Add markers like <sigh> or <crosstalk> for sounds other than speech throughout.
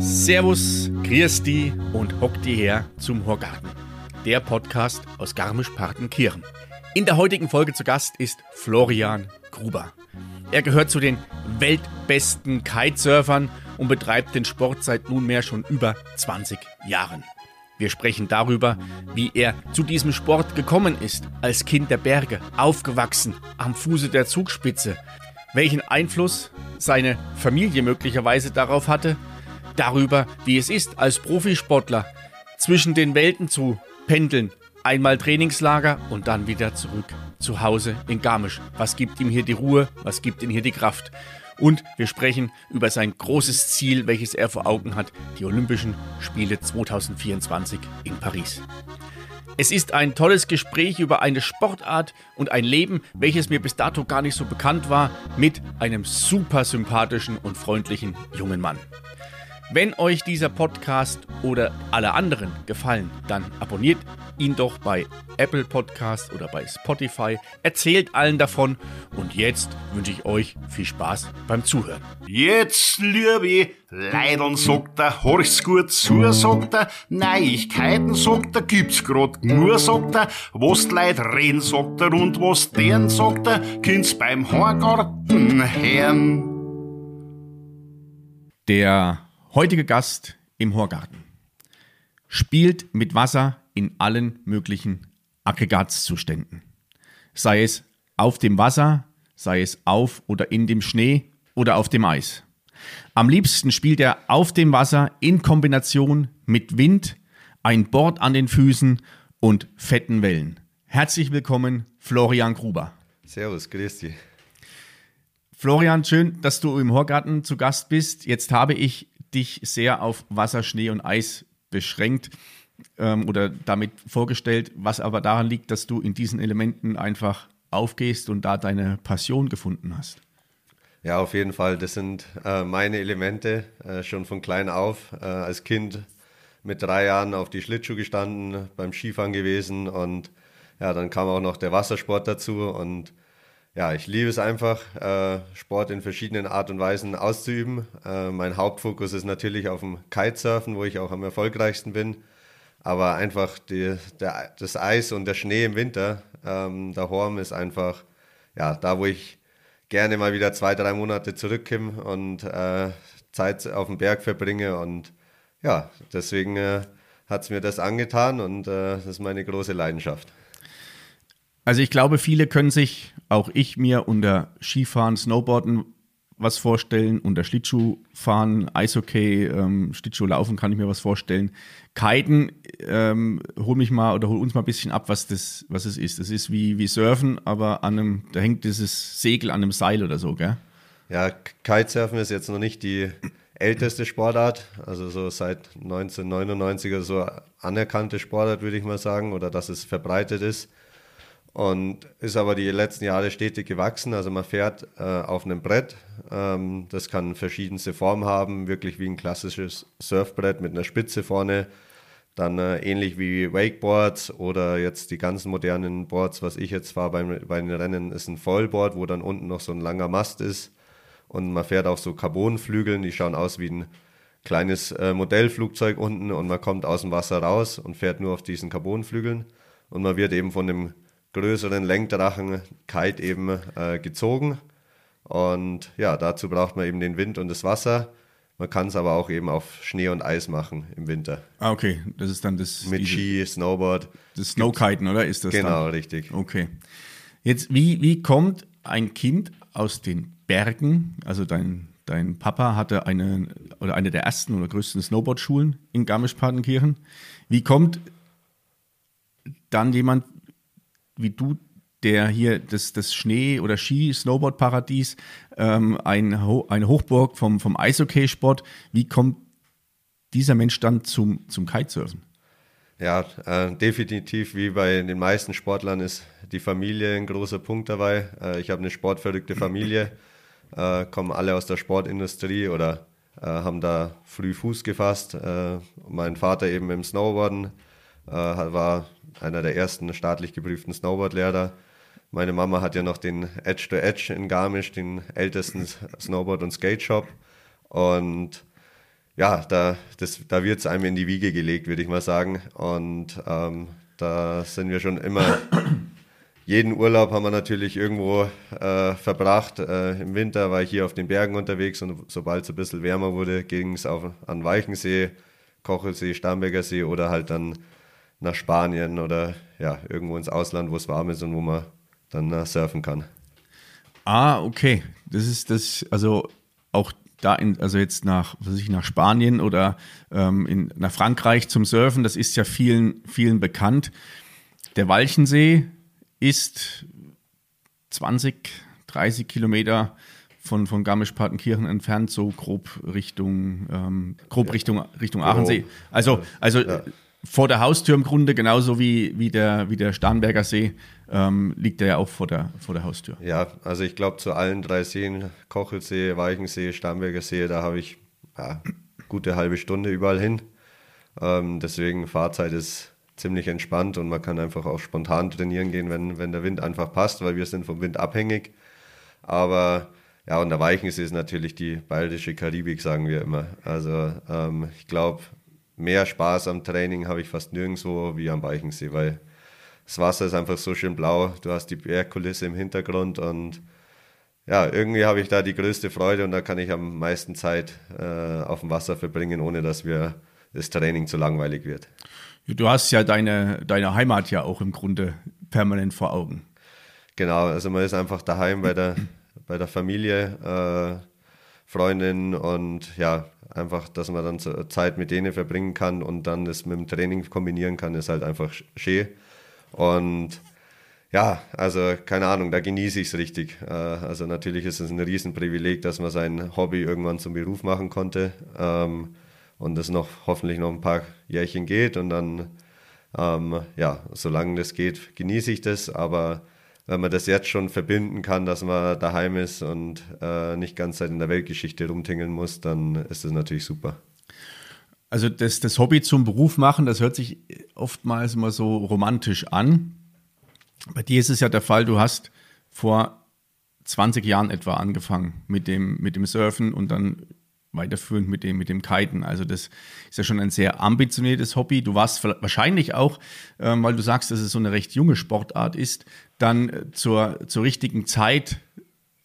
Servus, Christi und hock die her zum Horgarten. Der Podcast aus Garmisch-Partenkirchen. In der heutigen Folge zu Gast ist Florian Gruber. Er gehört zu den weltbesten Kitesurfern und betreibt den Sport seit nunmehr schon über 20 Jahren. Wir sprechen darüber, wie er zu diesem Sport gekommen ist, als Kind der Berge, aufgewachsen am Fuße der Zugspitze, welchen Einfluss seine Familie möglicherweise darauf hatte, darüber, wie es ist, als Profisportler zwischen den Welten zu pendeln, einmal Trainingslager und dann wieder zurück zu Hause in Garmisch. Was gibt ihm hier die Ruhe? Was gibt ihm hier die Kraft? Und wir sprechen über sein großes Ziel, welches er vor Augen hat, die Olympischen Spiele 2024 in Paris. Es ist ein tolles Gespräch über eine Sportart und ein Leben, welches mir bis dato gar nicht so bekannt war, mit einem super sympathischen und freundlichen jungen Mann. Wenn euch dieser Podcast oder alle anderen gefallen, dann abonniert ihn doch bei Apple Podcast oder bei Spotify. Erzählt allen davon und jetzt wünsche ich euch viel Spaß beim Zuhören. Jetzt, liebe Leidern, sagt er, horch's gut zu, sagt er, Neuigkeiten, sagt er, gibt's grad nur, sagt er, was die Leute reden, sagt er, und was deren, sagt er, kind's beim Horgarten hören. Der heutige Gast im Horgarten spielt mit Wasser in allen möglichen Aggregatzuständen. Sei es auf dem Wasser, sei es auf oder in dem Schnee oder auf dem Eis. Am liebsten spielt er auf dem Wasser in Kombination mit Wind, ein Board an den Füßen und fetten Wellen. Herzlich willkommen, Florian Gruber. Servus, grüß dich. Florian, schön, dass du im Horgarten zu Gast bist. Jetzt habe ich dich sehr auf Wasser, Schnee und Eis beschränkt ähm, oder damit vorgestellt, was aber daran liegt, dass du in diesen Elementen einfach aufgehst und da deine Passion gefunden hast. Ja, auf jeden Fall. Das sind äh, meine Elemente äh, schon von klein auf. Äh, als Kind mit drei Jahren auf die Schlittschuhe gestanden, beim Skifahren gewesen und ja, dann kam auch noch der Wassersport dazu und ja, ich liebe es einfach, äh, Sport in verschiedenen Art und Weisen auszuüben. Äh, mein Hauptfokus ist natürlich auf dem Kitesurfen, wo ich auch am erfolgreichsten bin. Aber einfach die, der, das Eis und der Schnee im Winter, ähm, der Horm ist einfach, ja, da wo ich gerne mal wieder zwei, drei Monate zurückkomme und äh, Zeit auf dem Berg verbringe. Und ja, deswegen äh, hat es mir das angetan und äh, das ist meine große Leidenschaft. Also ich glaube, viele können sich, auch ich mir unter Skifahren, Snowboarden was vorstellen, unter Schlittschuhfahren, Eishockey, ähm, Schlittschuhlaufen kann ich mir was vorstellen. Kiten, ähm, hol mich mal oder hol uns mal ein bisschen ab, was das, was es ist. Das ist wie, wie Surfen, aber an einem, da hängt dieses Segel an einem Seil oder so, gell? Ja, Kitesurfen ist jetzt noch nicht die älteste Sportart, also so seit 1999 oder so anerkannte Sportart, würde ich mal sagen, oder dass es verbreitet ist und ist aber die letzten Jahre stetig gewachsen. Also man fährt äh, auf einem Brett, ähm, das kann verschiedenste Formen haben, wirklich wie ein klassisches Surfbrett mit einer Spitze vorne. Dann äh, ähnlich wie Wakeboards oder jetzt die ganzen modernen Boards, was ich jetzt fahre beim, bei den Rennen, ist ein Vollboard, wo dann unten noch so ein langer Mast ist. Und man fährt auf so Carbonflügeln, die schauen aus wie ein kleines äh, Modellflugzeug unten und man kommt aus dem Wasser raus und fährt nur auf diesen Carbonflügeln. Und man wird eben von dem größeren Lenkdrachen Kite eben äh, gezogen. Und ja, dazu braucht man eben den Wind und das Wasser. Man kann es aber auch eben auf Schnee und Eis machen im Winter. Ah, okay. Das ist dann das. Mit diese, Ski, Snowboard. Das Snowkiten, oder? Ist das Genau, dann? richtig. Okay. Jetzt, wie, wie kommt ein Kind aus den Bergen, also dein, dein Papa hatte eine oder eine der ersten oder größten Snowboardschulen in Garmisch-Partenkirchen. Wie kommt dann jemand wie du, der hier das, das Schnee- oder Ski-Snowboard-Paradies, ähm, ein, Ho eine Hochburg vom, vom Eishockey-Sport. Wie kommt dieser Mensch dann zum, zum Kitesurfen? Ja, äh, definitiv wie bei den meisten Sportlern ist die Familie ein großer Punkt dabei. Äh, ich habe eine sportverrückte Familie, <clears throat> äh, kommen alle aus der Sportindustrie oder äh, haben da früh Fuß gefasst. Äh, mein Vater eben im Snowboarden, äh, war einer der ersten staatlich geprüften Snowboardlehrer. Meine Mama hat ja noch den Edge to Edge in Garmisch, den ältesten Snowboard- und Skate-Shop. Und ja, da, da wird es einem in die Wiege gelegt, würde ich mal sagen. Und ähm, da sind wir schon immer, jeden Urlaub haben wir natürlich irgendwo äh, verbracht. Äh, Im Winter war ich hier auf den Bergen unterwegs und sobald es ein bisschen wärmer wurde, ging es an Weichensee, Kochelsee, Starnberger See oder halt dann nach Spanien oder ja, irgendwo ins Ausland, wo es warm ist und wo man dann uh, surfen kann. Ah, okay. Das ist das, also auch da in, also jetzt nach, was weiß ich, nach Spanien oder ähm, in, nach Frankreich zum Surfen, das ist ja vielen, vielen bekannt. Der Walchensee ist 20, 30 Kilometer von, von Garmisch-Partenkirchen entfernt, so grob Richtung, ähm, grob ja. Richtung, Richtung Aachensee. Also, also ja. Vor der Haustür im Grunde, genauso wie, wie, der, wie der Starnberger See, ähm, liegt er ja auch vor der, vor der Haustür. Ja, also ich glaube zu allen drei Seen, Kochelsee, Weichensee, Starnberger See, da habe ich ja, gute halbe Stunde überall hin. Ähm, deswegen Fahrzeit ist ziemlich entspannt und man kann einfach auch spontan trainieren gehen, wenn, wenn der Wind einfach passt, weil wir sind vom Wind abhängig. Aber ja, und der Weichensee ist natürlich die bayerische Karibik, sagen wir immer. Also ähm, ich glaube, mehr Spaß am Training habe ich fast nirgendwo wie am Weichensee, weil das Wasser ist einfach so schön blau, du hast die Bergkulisse im Hintergrund und ja, irgendwie habe ich da die größte Freude und da kann ich am meisten Zeit äh, auf dem Wasser verbringen, ohne dass mir das Training zu langweilig wird. Du hast ja deine, deine Heimat ja auch im Grunde permanent vor Augen. Genau, also man ist einfach daheim bei der, bei der Familie, äh, Freundin und ja, einfach, dass man dann Zeit mit denen verbringen kann und dann das mit dem Training kombinieren kann, ist halt einfach schön. Und ja, also keine Ahnung, da genieße ich es richtig. Äh, also natürlich ist es ein Riesenprivileg, dass man sein Hobby irgendwann zum Beruf machen konnte ähm, und es noch hoffentlich noch ein paar Jährchen geht und dann, ähm, ja, solange das geht, genieße ich das, aber wenn man das jetzt schon verbinden kann, dass man daheim ist und äh, nicht ganz Zeit in der Weltgeschichte rumtingeln muss, dann ist das natürlich super. Also das, das Hobby zum Beruf machen, das hört sich oftmals immer so romantisch an. Bei dir ist es ja der Fall, du hast vor 20 Jahren etwa angefangen mit dem, mit dem Surfen und dann weiterführend mit dem, mit dem Kiten. Also das ist ja schon ein sehr ambitioniertes Hobby. Du warst wahrscheinlich auch, ähm, weil du sagst, dass es so eine recht junge Sportart ist, dann äh, zur, zur richtigen Zeit,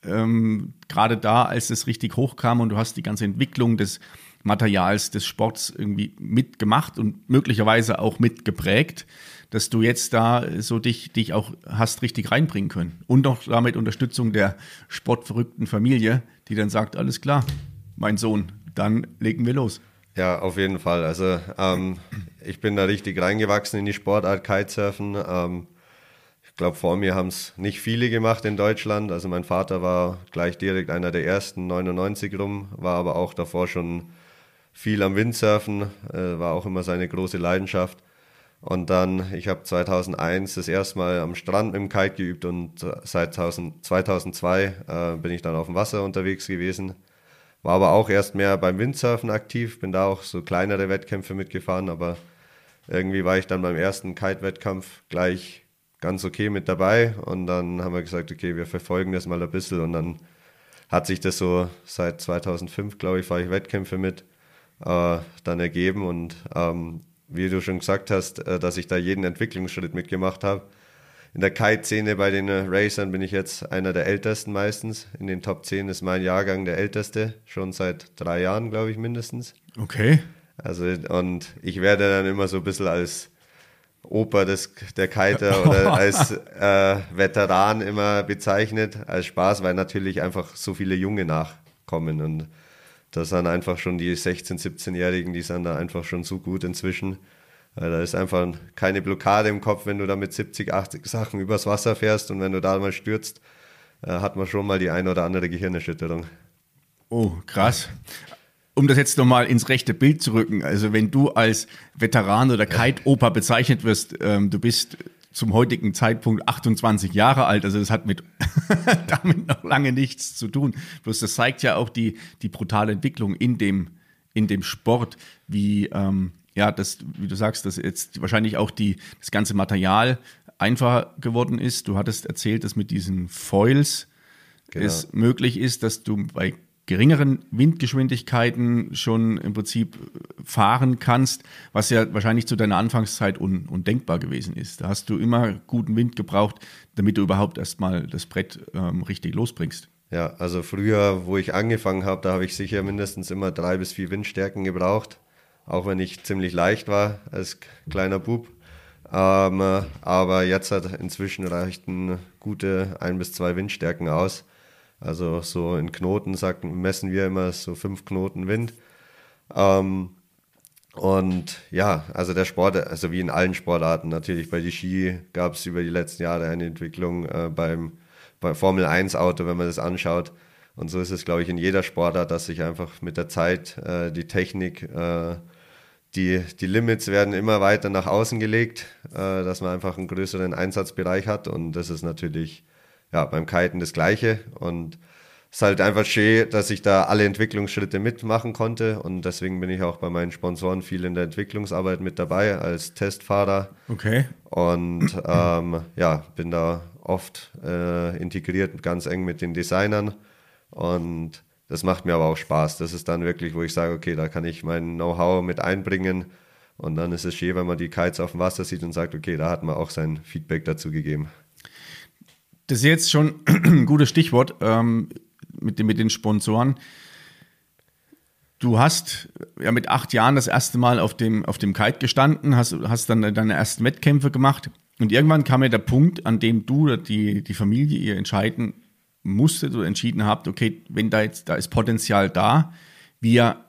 ähm, gerade da, als es richtig hochkam und du hast die ganze Entwicklung des Materials des Sports irgendwie mitgemacht und möglicherweise auch mitgeprägt, dass du jetzt da so dich, dich auch hast richtig reinbringen können. Und auch damit Unterstützung der sportverrückten Familie, die dann sagt, alles klar, mein Sohn, dann legen wir los. Ja, auf jeden Fall. Also ähm, ich bin da richtig reingewachsen in die Sportart Kitesurfen. Ähm, ich glaube, vor mir haben es nicht viele gemacht in Deutschland. Also mein Vater war gleich direkt einer der ersten, 99 rum, war aber auch davor schon viel am Windsurfen, äh, war auch immer seine große Leidenschaft. Und dann, ich habe 2001 das erste Mal am Strand mit dem Kite geübt und seit 2002 äh, bin ich dann auf dem Wasser unterwegs gewesen. War aber auch erst mehr beim Windsurfen aktiv, bin da auch so kleinere Wettkämpfe mitgefahren, aber irgendwie war ich dann beim ersten Kite-Wettkampf gleich ganz okay mit dabei und dann haben wir gesagt, okay, wir verfolgen das mal ein bisschen und dann hat sich das so seit 2005, glaube ich, fahre ich Wettkämpfe mit äh, dann ergeben. Und ähm, wie du schon gesagt hast, äh, dass ich da jeden Entwicklungsschritt mitgemacht habe. In der Kite-Szene bei den äh, Racern bin ich jetzt einer der ältesten meistens. In den Top 10 ist mein Jahrgang der älteste, schon seit drei Jahren, glaube ich, mindestens. Okay. Also, und ich werde dann immer so ein bisschen als Opa des, der Kiter <laughs> oder als äh, Veteran immer bezeichnet, als Spaß, weil natürlich einfach so viele Junge nachkommen. Und das sind einfach schon die 16-, 17-Jährigen, die sind da einfach schon so gut inzwischen. Da ist einfach keine Blockade im Kopf, wenn du da mit 70, 80 Sachen übers Wasser fährst und wenn du da mal stürzt, äh, hat man schon mal die eine oder andere Gehirnerschütterung. Oh, krass. Um das jetzt nochmal ins rechte Bild zu rücken, also wenn du als Veteran oder Kite-Opa bezeichnet wirst, ähm, du bist zum heutigen Zeitpunkt 28 Jahre alt. Also das hat mit <laughs> damit noch lange nichts zu tun. Bloß das zeigt ja auch die, die brutale Entwicklung in dem, in dem Sport, wie, ähm, ja, das, wie du sagst, dass jetzt wahrscheinlich auch die, das ganze Material einfacher geworden ist. Du hattest erzählt, dass mit diesen Foils genau. es möglich ist, dass du bei geringeren Windgeschwindigkeiten schon im Prinzip fahren kannst, was ja wahrscheinlich zu deiner Anfangszeit un undenkbar gewesen ist. Da hast du immer guten Wind gebraucht, damit du überhaupt erstmal das Brett ähm, richtig losbringst. Ja, also früher, wo ich angefangen habe, da habe ich sicher mindestens immer drei bis vier Windstärken gebraucht, auch wenn ich ziemlich leicht war als kleiner Bub. Ähm, aber jetzt hat inzwischen reichten gute ein bis zwei Windstärken aus. Also so in Knoten sagen, messen wir immer so fünf Knoten Wind. Ähm, und ja, also der Sport, also wie in allen Sportarten natürlich, bei die Ski gab es über die letzten Jahre eine Entwicklung äh, beim, beim Formel 1 Auto, wenn man das anschaut. Und so ist es, glaube ich, in jeder Sportart, dass sich einfach mit der Zeit äh, die Technik, äh, die, die Limits werden immer weiter nach außen gelegt, äh, dass man einfach einen größeren Einsatzbereich hat. Und das ist natürlich ja, beim Kiten das Gleiche. Und es ist halt einfach schön, dass ich da alle Entwicklungsschritte mitmachen konnte. Und deswegen bin ich auch bei meinen Sponsoren viel in der Entwicklungsarbeit mit dabei als Testfahrer. Okay. Und ähm, ja, bin da oft äh, integriert, ganz eng mit den Designern. Und das macht mir aber auch Spaß. Das ist dann wirklich, wo ich sage, okay, da kann ich mein Know-how mit einbringen. Und dann ist es schön, wenn man die Kites auf dem Wasser sieht und sagt, okay, da hat man auch sein Feedback dazu gegeben. Das ist jetzt schon ein <clears throat> gutes Stichwort ähm, mit, mit den Sponsoren. Du hast ja mit acht Jahren das erste Mal auf dem, auf dem Kite gestanden, hast, hast dann deine ersten Wettkämpfe gemacht und irgendwann kam ja der Punkt, an dem du oder die, die Familie ihr entscheiden musstet oder entschieden habt, okay, wenn da jetzt, da ist Potenzial da, wir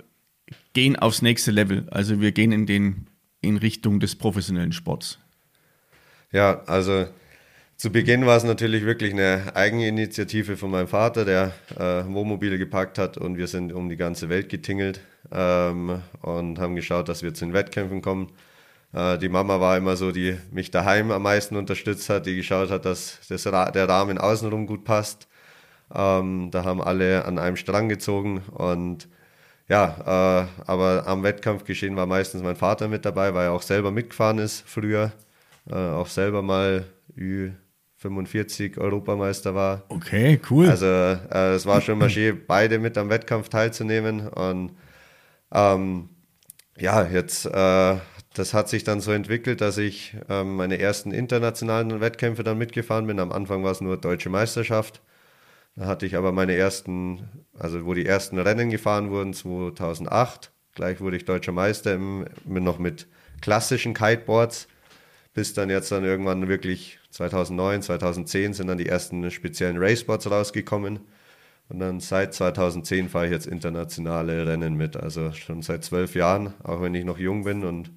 gehen aufs nächste Level. Also wir gehen in den, in Richtung des professionellen Sports. Ja, also zu Beginn war es natürlich wirklich eine Eigeninitiative von meinem Vater, der äh, Wohnmobile gepackt hat und wir sind um die ganze Welt getingelt ähm, und haben geschaut, dass wir zu den Wettkämpfen kommen. Äh, die Mama war immer so, die mich daheim am meisten unterstützt hat, die geschaut hat, dass das Ra der Rahmen außenrum gut passt. Ähm, da haben alle an einem Strang gezogen und ja, äh, aber am Wettkampfgeschehen war meistens mein Vater mit dabei, weil er auch selber mitgefahren ist früher, äh, auch selber mal Ü 45 Europameister war. Okay, cool. Also äh, es war schon mal schön, beide mit am Wettkampf teilzunehmen. Und ähm, ja, jetzt, äh, das hat sich dann so entwickelt, dass ich ähm, meine ersten internationalen Wettkämpfe dann mitgefahren bin. Am Anfang war es nur Deutsche Meisterschaft. Da hatte ich aber meine ersten, also wo die ersten Rennen gefahren wurden, 2008. Gleich wurde ich Deutscher Meister im, noch mit klassischen Kiteboards bis dann jetzt dann irgendwann wirklich 2009, 2010 sind dann die ersten speziellen Raceboards rausgekommen. Und dann seit 2010 fahre ich jetzt internationale Rennen mit. Also schon seit zwölf Jahren, auch wenn ich noch jung bin und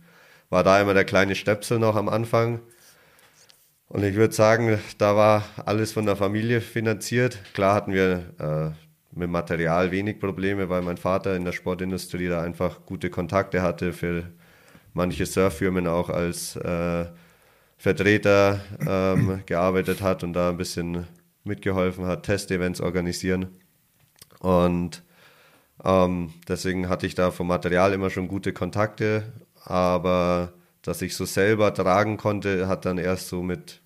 war da immer der kleine Stöpsel noch am Anfang. Und ich würde sagen, da war alles von der Familie finanziert. Klar hatten wir äh, mit Material wenig Probleme, weil mein Vater in der Sportindustrie da einfach gute Kontakte hatte für manche Surffirmen auch als äh, Vertreter ähm, <clears throat> gearbeitet hat und da ein bisschen mitgeholfen hat, Testevents organisieren. Und ähm, deswegen hatte ich da vom Material immer schon gute Kontakte, aber dass ich so selber tragen konnte, hat dann erst so mit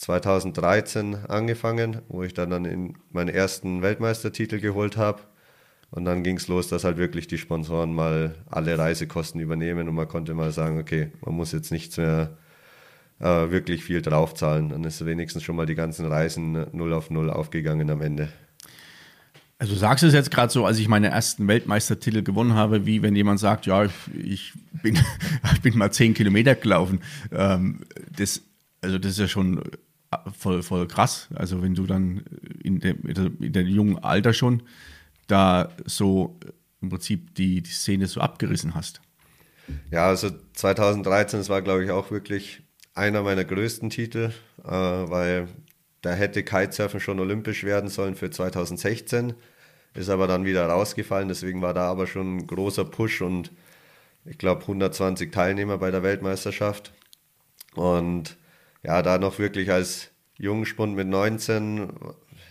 2013 angefangen, wo ich dann, dann in meinen ersten Weltmeistertitel geholt habe. Und dann ging es los, dass halt wirklich die Sponsoren mal alle Reisekosten übernehmen und man konnte mal sagen, okay, man muss jetzt nichts mehr äh, wirklich viel draufzahlen. Dann ist wenigstens schon mal die ganzen Reisen null auf null aufgegangen am Ende. Also du sagst es jetzt gerade so, als ich meine ersten Weltmeistertitel gewonnen habe, wie wenn jemand sagt, ja, ich bin, <laughs> ich bin mal zehn Kilometer gelaufen. Ähm, das, also das ist ja schon voll, voll krass. Also wenn du dann in dem, in dem jungen Alter schon da so im Prinzip die, die Szene so abgerissen hast. Ja, also 2013, das war glaube ich auch wirklich einer meiner größten Titel, äh, weil da hätte Kitesurfen schon olympisch werden sollen für 2016, ist aber dann wieder rausgefallen, deswegen war da aber schon ein großer Push und ich glaube 120 Teilnehmer bei der Weltmeisterschaft. Und ja, da noch wirklich als Jungspund mit 19,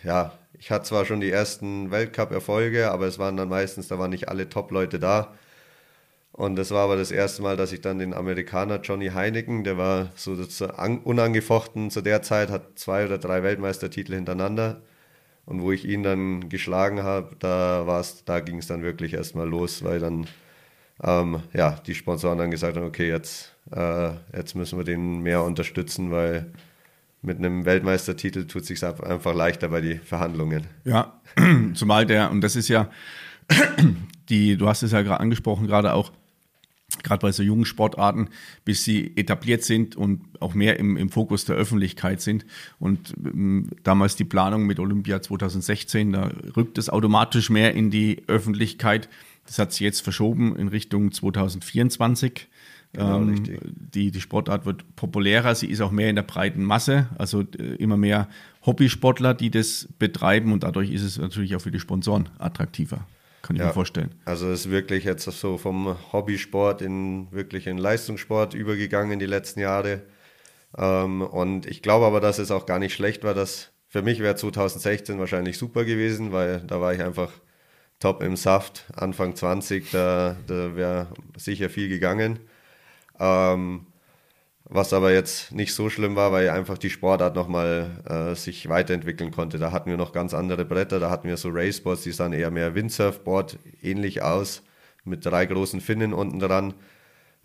ja, ich hatte zwar schon die ersten Weltcup-Erfolge, aber es waren dann meistens, da waren nicht alle Top-Leute da. Und das war aber das erste Mal, dass ich dann den Amerikaner Johnny Heineken, der war so unangefochten zu der Zeit, hat zwei oder drei Weltmeistertitel hintereinander. Und wo ich ihn dann geschlagen habe, da, da ging es dann wirklich erstmal los, weil dann ähm, ja, die Sponsoren dann gesagt haben, okay, jetzt, äh, jetzt müssen wir den mehr unterstützen, weil mit einem Weltmeistertitel tut sich einfach leichter bei den Verhandlungen. Ja, <clears throat> zumal der, und das ist ja, <clears throat> die, du hast es ja gerade angesprochen, gerade auch, gerade bei so jungen Sportarten, bis sie etabliert sind und auch mehr im, im Fokus der Öffentlichkeit sind. Und ähm, damals die Planung mit Olympia 2016, da rückt es automatisch mehr in die Öffentlichkeit. Das hat sich jetzt verschoben in Richtung 2024. Genau, ähm, die, die Sportart wird populärer, sie ist auch mehr in der breiten Masse, also äh, immer mehr Hobbysportler, die das betreiben und dadurch ist es natürlich auch für die Sponsoren attraktiver. Kann ich ja, mir vorstellen. Also es ist wirklich jetzt so vom Hobbysport in wirklich in Leistungssport übergegangen in die letzten Jahre. Ähm, und ich glaube aber, dass es auch gar nicht schlecht war. Dass für mich wäre 2016 wahrscheinlich super gewesen, weil da war ich einfach top im Saft, Anfang 20, da, da wäre sicher viel gegangen. Ähm, was aber jetzt nicht so schlimm war, weil einfach die Sportart nochmal äh, sich weiterentwickeln konnte. Da hatten wir noch ganz andere Bretter, da hatten wir so Raceboards, die sahen eher mehr Windsurfboard ähnlich aus, mit drei großen Finnen unten dran.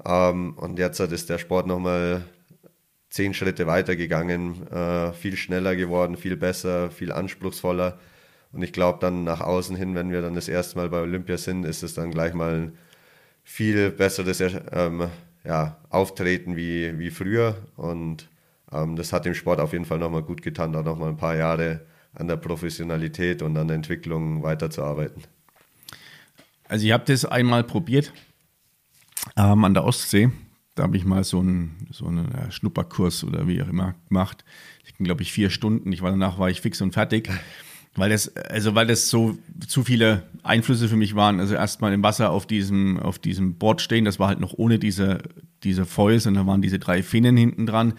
Ähm, und jetzt ist der Sport nochmal zehn Schritte weitergegangen, äh, viel schneller geworden, viel besser, viel anspruchsvoller. Und ich glaube dann nach außen hin, wenn wir dann das erste Mal bei Olympia sind, ist es dann gleich mal ein viel besseres ähm, ja, auftreten wie, wie früher. Und ähm, das hat dem Sport auf jeden Fall nochmal gut getan, da nochmal ein paar Jahre an der Professionalität und an der Entwicklung weiterzuarbeiten. Also ich habe das einmal probiert ähm, an der Ostsee. Da habe ich mal so einen, so einen Schnupperkurs oder wie auch immer gemacht. Ich ging, glaube ich, vier Stunden. Ich war danach war ich fix und fertig. Weil das, also weil das so zu viele Einflüsse für mich waren. Also erstmal im Wasser auf diesem, auf diesem Board stehen, das war halt noch ohne diese, diese Foils und da waren diese drei Finnen hinten dran.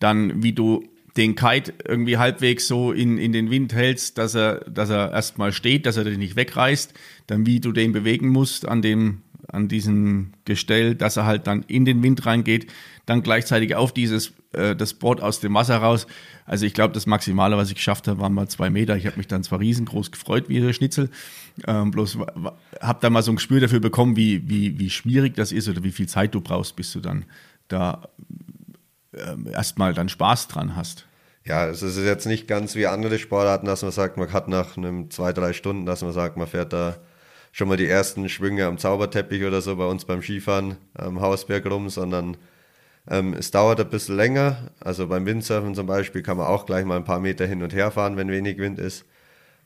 Dann, wie du den Kite irgendwie halbwegs so in, in den Wind hältst, dass er, dass er erstmal steht, dass er dich nicht wegreißt. Dann, wie du den bewegen musst an dem, an diesem Gestell, dass er halt dann in den Wind reingeht. Dann gleichzeitig auf dieses, äh, das Board aus dem Wasser raus also ich glaube, das Maximale, was ich geschafft habe, waren mal zwei Meter. Ich habe mich dann zwar riesengroß gefreut wie der Schnitzel, ähm, bloß habe da mal so ein Gespür dafür bekommen, wie, wie, wie schwierig das ist oder wie viel Zeit du brauchst, bis du dann da äh, erstmal dann Spaß dran hast. Ja, es ist jetzt nicht ganz wie andere Sportarten, dass man sagt, man hat nach einem zwei, drei Stunden, dass man sagt, man fährt da schon mal die ersten Schwünge am Zauberteppich oder so bei uns beim Skifahren am Hausberg rum, sondern ähm, es dauert ein bisschen länger. Also beim Windsurfen zum Beispiel kann man auch gleich mal ein paar Meter hin und her fahren, wenn wenig Wind ist.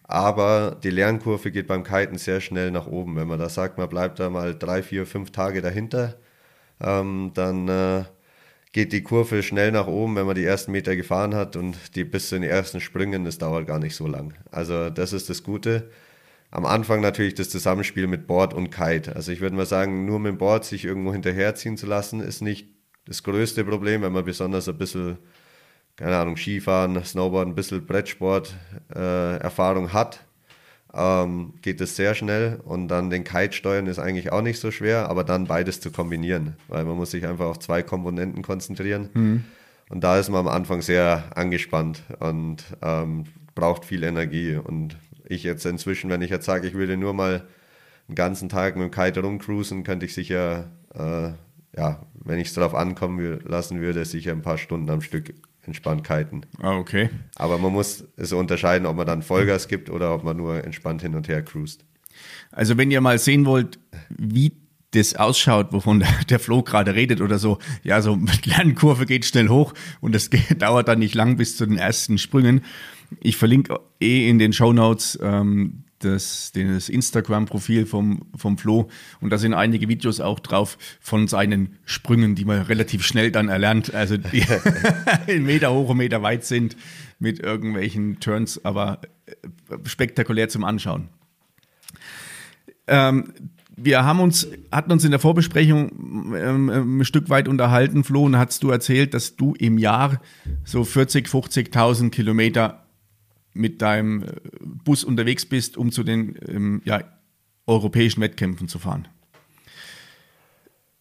Aber die Lernkurve geht beim Kiten sehr schnell nach oben. Wenn man da sagt, man bleibt da mal drei, vier, fünf Tage dahinter, ähm, dann äh, geht die Kurve schnell nach oben, wenn man die ersten Meter gefahren hat und die bis zu den ersten Sprüngen, das dauert gar nicht so lang. Also das ist das Gute. Am Anfang natürlich das Zusammenspiel mit Board und Kite. Also ich würde mal sagen, nur mit dem Board sich irgendwo hinterherziehen zu lassen, ist nicht das größte Problem, wenn man besonders ein bisschen, keine Ahnung, Skifahren, Snowboard, ein bisschen Brettsport äh, Erfahrung hat, ähm, geht es sehr schnell und dann den Kite steuern ist eigentlich auch nicht so schwer, aber dann beides zu kombinieren, weil man muss sich einfach auf zwei Komponenten konzentrieren. Mhm. Und da ist man am Anfang sehr angespannt und ähm, braucht viel Energie. Und ich jetzt inzwischen, wenn ich jetzt sage, ich würde nur mal einen ganzen Tag mit dem Kite rumcruisen, könnte ich sicher äh, ja, wenn ich es darauf ankommen lassen würde, sicher ein paar Stunden am Stück entspannt kiten. Ah, okay. Aber man muss es unterscheiden, ob man dann Vollgas gibt oder ob man nur entspannt hin und her cruist. Also wenn ihr mal sehen wollt, wie das ausschaut, wovon der, Flo gerade redet oder so, ja, so mit Lernkurve geht schnell hoch und das <laughs> dauert dann nicht lang bis zu den ersten Sprüngen. Ich verlinke eh in den Show Notes ähm, das, das Instagram-Profil vom, vom Flo und da sind einige Videos auch drauf von seinen Sprüngen, die man relativ schnell dann erlernt, also die <laughs> einen Meter hoch und Meter weit sind mit irgendwelchen Turns, aber äh, spektakulär zum Anschauen. Ähm, wir haben uns, hatten uns in der Vorbesprechung ähm, ein Stück weit unterhalten, Flo, und hast du erzählt, dass du im Jahr so 40, 50.000 Kilometer mit deinem äh, Bus unterwegs bist, um zu den ähm, ja, europäischen Wettkämpfen zu fahren.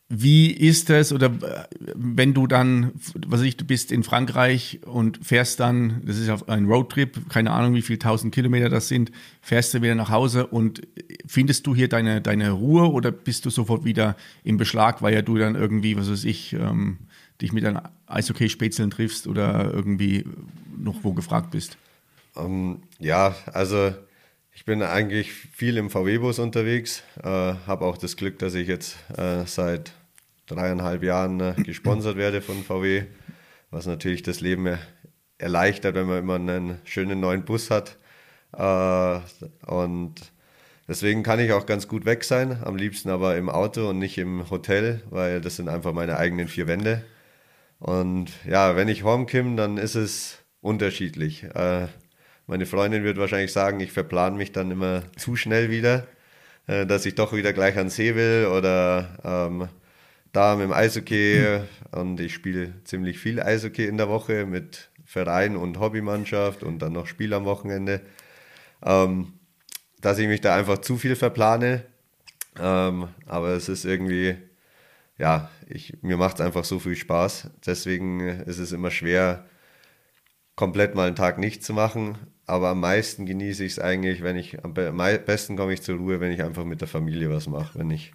Wie ist es, oder äh, wenn du dann, was weiß ich, du bist in Frankreich und fährst dann, das ist ein Roadtrip, keine Ahnung, wie viel tausend Kilometer das sind, fährst du wieder nach Hause und findest du hier deine, deine Ruhe oder bist du sofort wieder im Beschlag, weil ja du dann irgendwie, was weiß ich, ähm, dich mit deinen Eishockey-Spätzeln triffst oder irgendwie noch wo gefragt bist? Ähm, ja, also ich bin eigentlich viel im VW-Bus unterwegs, äh, habe auch das Glück, dass ich jetzt äh, seit dreieinhalb Jahren äh, gesponsert <clears throat> werde von VW, was natürlich das Leben erleichtert, wenn man immer einen schönen neuen Bus hat. Äh, und deswegen kann ich auch ganz gut weg sein, am liebsten aber im Auto und nicht im Hotel, weil das sind einfach meine eigenen vier Wände. Und ja, wenn ich heimkomme, dann ist es unterschiedlich. Meine Freundin wird wahrscheinlich sagen, ich verplane mich dann immer zu schnell wieder, äh, dass ich doch wieder gleich ans See will oder ähm, da mit dem Eishockey. Und ich spiele ziemlich viel Eishockey in der Woche mit Verein und Hobbymannschaft und dann noch Spiel am Wochenende. Ähm, dass ich mich da einfach zu viel verplane. Ähm, aber es ist irgendwie, ja, ich, mir macht es einfach so viel Spaß. Deswegen ist es immer schwer, komplett mal einen Tag nicht zu machen aber am meisten genieße ich es eigentlich, wenn ich, am besten komme ich zur Ruhe, wenn ich einfach mit der Familie was mache. Wenn ich,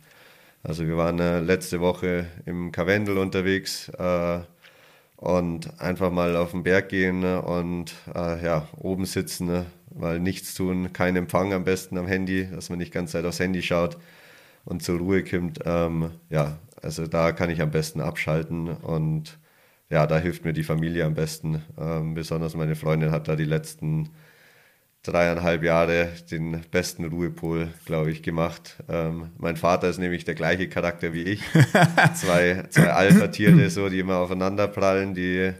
also wir waren äh, letzte Woche im Karwendel unterwegs äh, und einfach mal auf den Berg gehen ne, und äh, ja, oben sitzen, ne, mal nichts tun, kein Empfang am besten am Handy, dass man nicht die ganze Zeit aufs Handy schaut und zur Ruhe kommt. Ähm, ja, also da kann ich am besten abschalten und ja, da hilft mir die Familie am besten. Ähm, besonders meine Freundin hat da die letzten dreieinhalb Jahre den besten Ruhepol, glaube ich, gemacht. Ähm, mein Vater ist nämlich der gleiche Charakter wie ich. <laughs> zwei zwei Alpha-Tiere, so, die immer aufeinander prallen, die,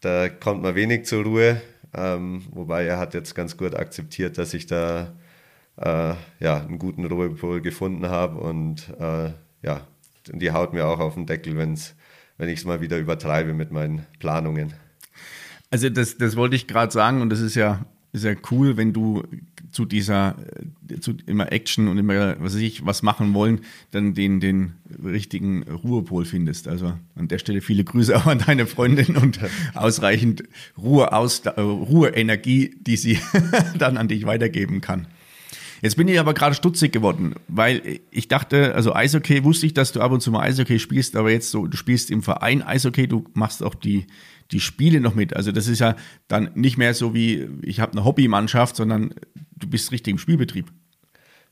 da kommt man wenig zur Ruhe. Ähm, wobei er hat jetzt ganz gut akzeptiert, dass ich da äh, ja, einen guten Ruhepol gefunden habe und äh, ja, die haut mir auch auf den Deckel, wenn's, wenn ich es mal wieder übertreibe mit meinen Planungen. Also das, das wollte ich gerade sagen und das ist ja ist ja cool, wenn du zu dieser, äh, zu immer Action und immer, was weiß ich, was machen wollen, dann den, den richtigen Ruhepol findest. Also an der Stelle viele Grüße <laughs> auch an deine Freundin und ausreichend Ruhe aus, äh, Ruheenergie, die sie <laughs> dann an dich weitergeben kann. Jetzt bin ich aber gerade stutzig geworden, weil ich dachte, also Eishockey wusste ich, dass du ab und zu mal Eishockey spielst, aber jetzt so, du spielst im Verein Eishockey, du machst auch die, die Spiele noch mit. Also das ist ja dann nicht mehr so wie, ich habe eine Hobbymannschaft, sondern du bist richtig im Spielbetrieb.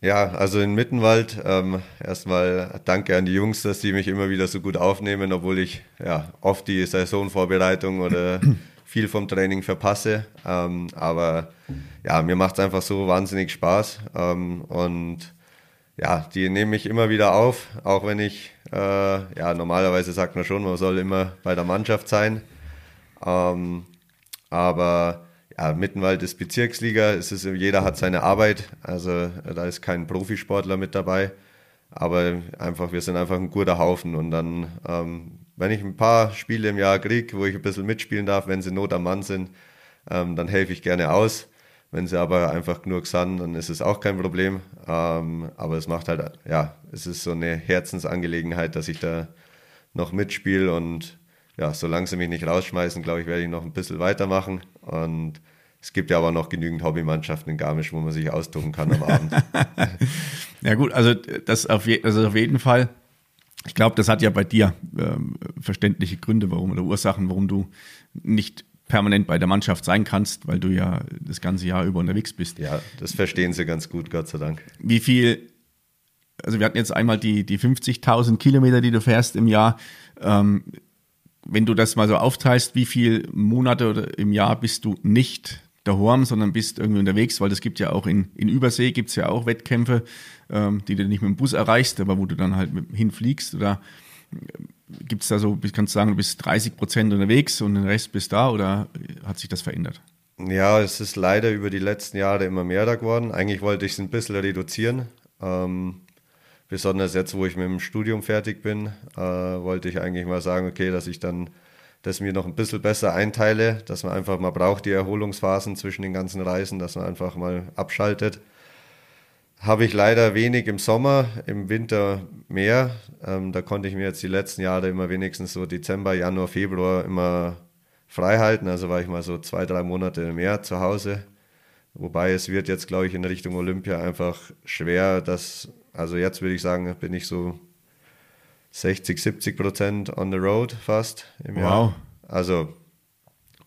Ja, also in Mittenwald ähm, erstmal danke an die Jungs, dass die mich immer wieder so gut aufnehmen, obwohl ich ja oft die Saisonvorbereitung oder <clears throat> viel vom Training verpasse. Ähm, aber ja, mir macht es einfach so wahnsinnig Spaß ähm, und ja, die nehmen mich immer wieder auf, auch wenn ich, äh, ja, normalerweise sagt man schon, man soll immer bei der Mannschaft sein. Ähm, aber ja, Mittenwald ist Bezirksliga, es ist, jeder hat seine Arbeit, also da ist kein Profisportler mit dabei. Aber einfach, wir sind einfach ein guter Haufen. Und dann, ähm, wenn ich ein paar Spiele im Jahr kriege, wo ich ein bisschen mitspielen darf, wenn sie Not am Mann sind, ähm, dann helfe ich gerne aus. Wenn sie aber einfach genug sind, dann ist es auch kein Problem. Ähm, aber es macht halt, ja, es ist so eine Herzensangelegenheit, dass ich da noch mitspiele und ja, solange sie mich nicht rausschmeißen, glaube ich, werde ich noch ein bisschen weitermachen. Und es gibt ja aber noch genügend Hobbymannschaften in Garmisch, wo man sich austoben kann am Abend. <laughs> ja gut, also das auf, je, also auf jeden Fall. Ich glaube, das hat ja bei dir ähm, verständliche Gründe, warum oder Ursachen, warum du nicht permanent bei der Mannschaft sein kannst, weil du ja das ganze Jahr über unterwegs bist. Ja, das verstehen sie ganz gut, Gott sei Dank. Wie viel, also wir hatten jetzt einmal die, die 50.000 Kilometer, die du fährst im Jahr. Ähm, wenn du das mal so aufteilst, wie viele Monate im Jahr bist du nicht daheim, sondern bist irgendwie unterwegs, weil es gibt ja auch in, in Übersee gibt es ja auch Wettkämpfe, ähm, die du nicht mit dem Bus erreichst, aber wo du dann halt hinfliegst oder äh, gibt es da so, kannst du sagen, du bist 30 Prozent unterwegs und den Rest bist da oder hat sich das verändert? Ja, es ist leider über die letzten Jahre immer mehr da geworden. Eigentlich wollte ich es ein bisschen reduzieren. Ähm, besonders jetzt, wo ich mit dem Studium fertig bin, äh, wollte ich eigentlich mal sagen, okay, dass ich dann das mir noch ein bisschen besser einteile, dass man einfach mal braucht die Erholungsphasen zwischen den ganzen Reisen, dass man einfach mal abschaltet. habe ich leider wenig im Sommer, im Winter mehr. Ähm, da konnte ich mir jetzt die letzten Jahre immer wenigstens so Dezember, Januar, Februar immer frei halten. Also war ich mal so zwei, drei Monate mehr zu Hause. Wobei es wird jetzt, glaube ich, in Richtung Olympia einfach schwer, dass, also jetzt würde ich sagen, bin ich so 60, 70 Prozent on the road fast im wow. Jahr. Also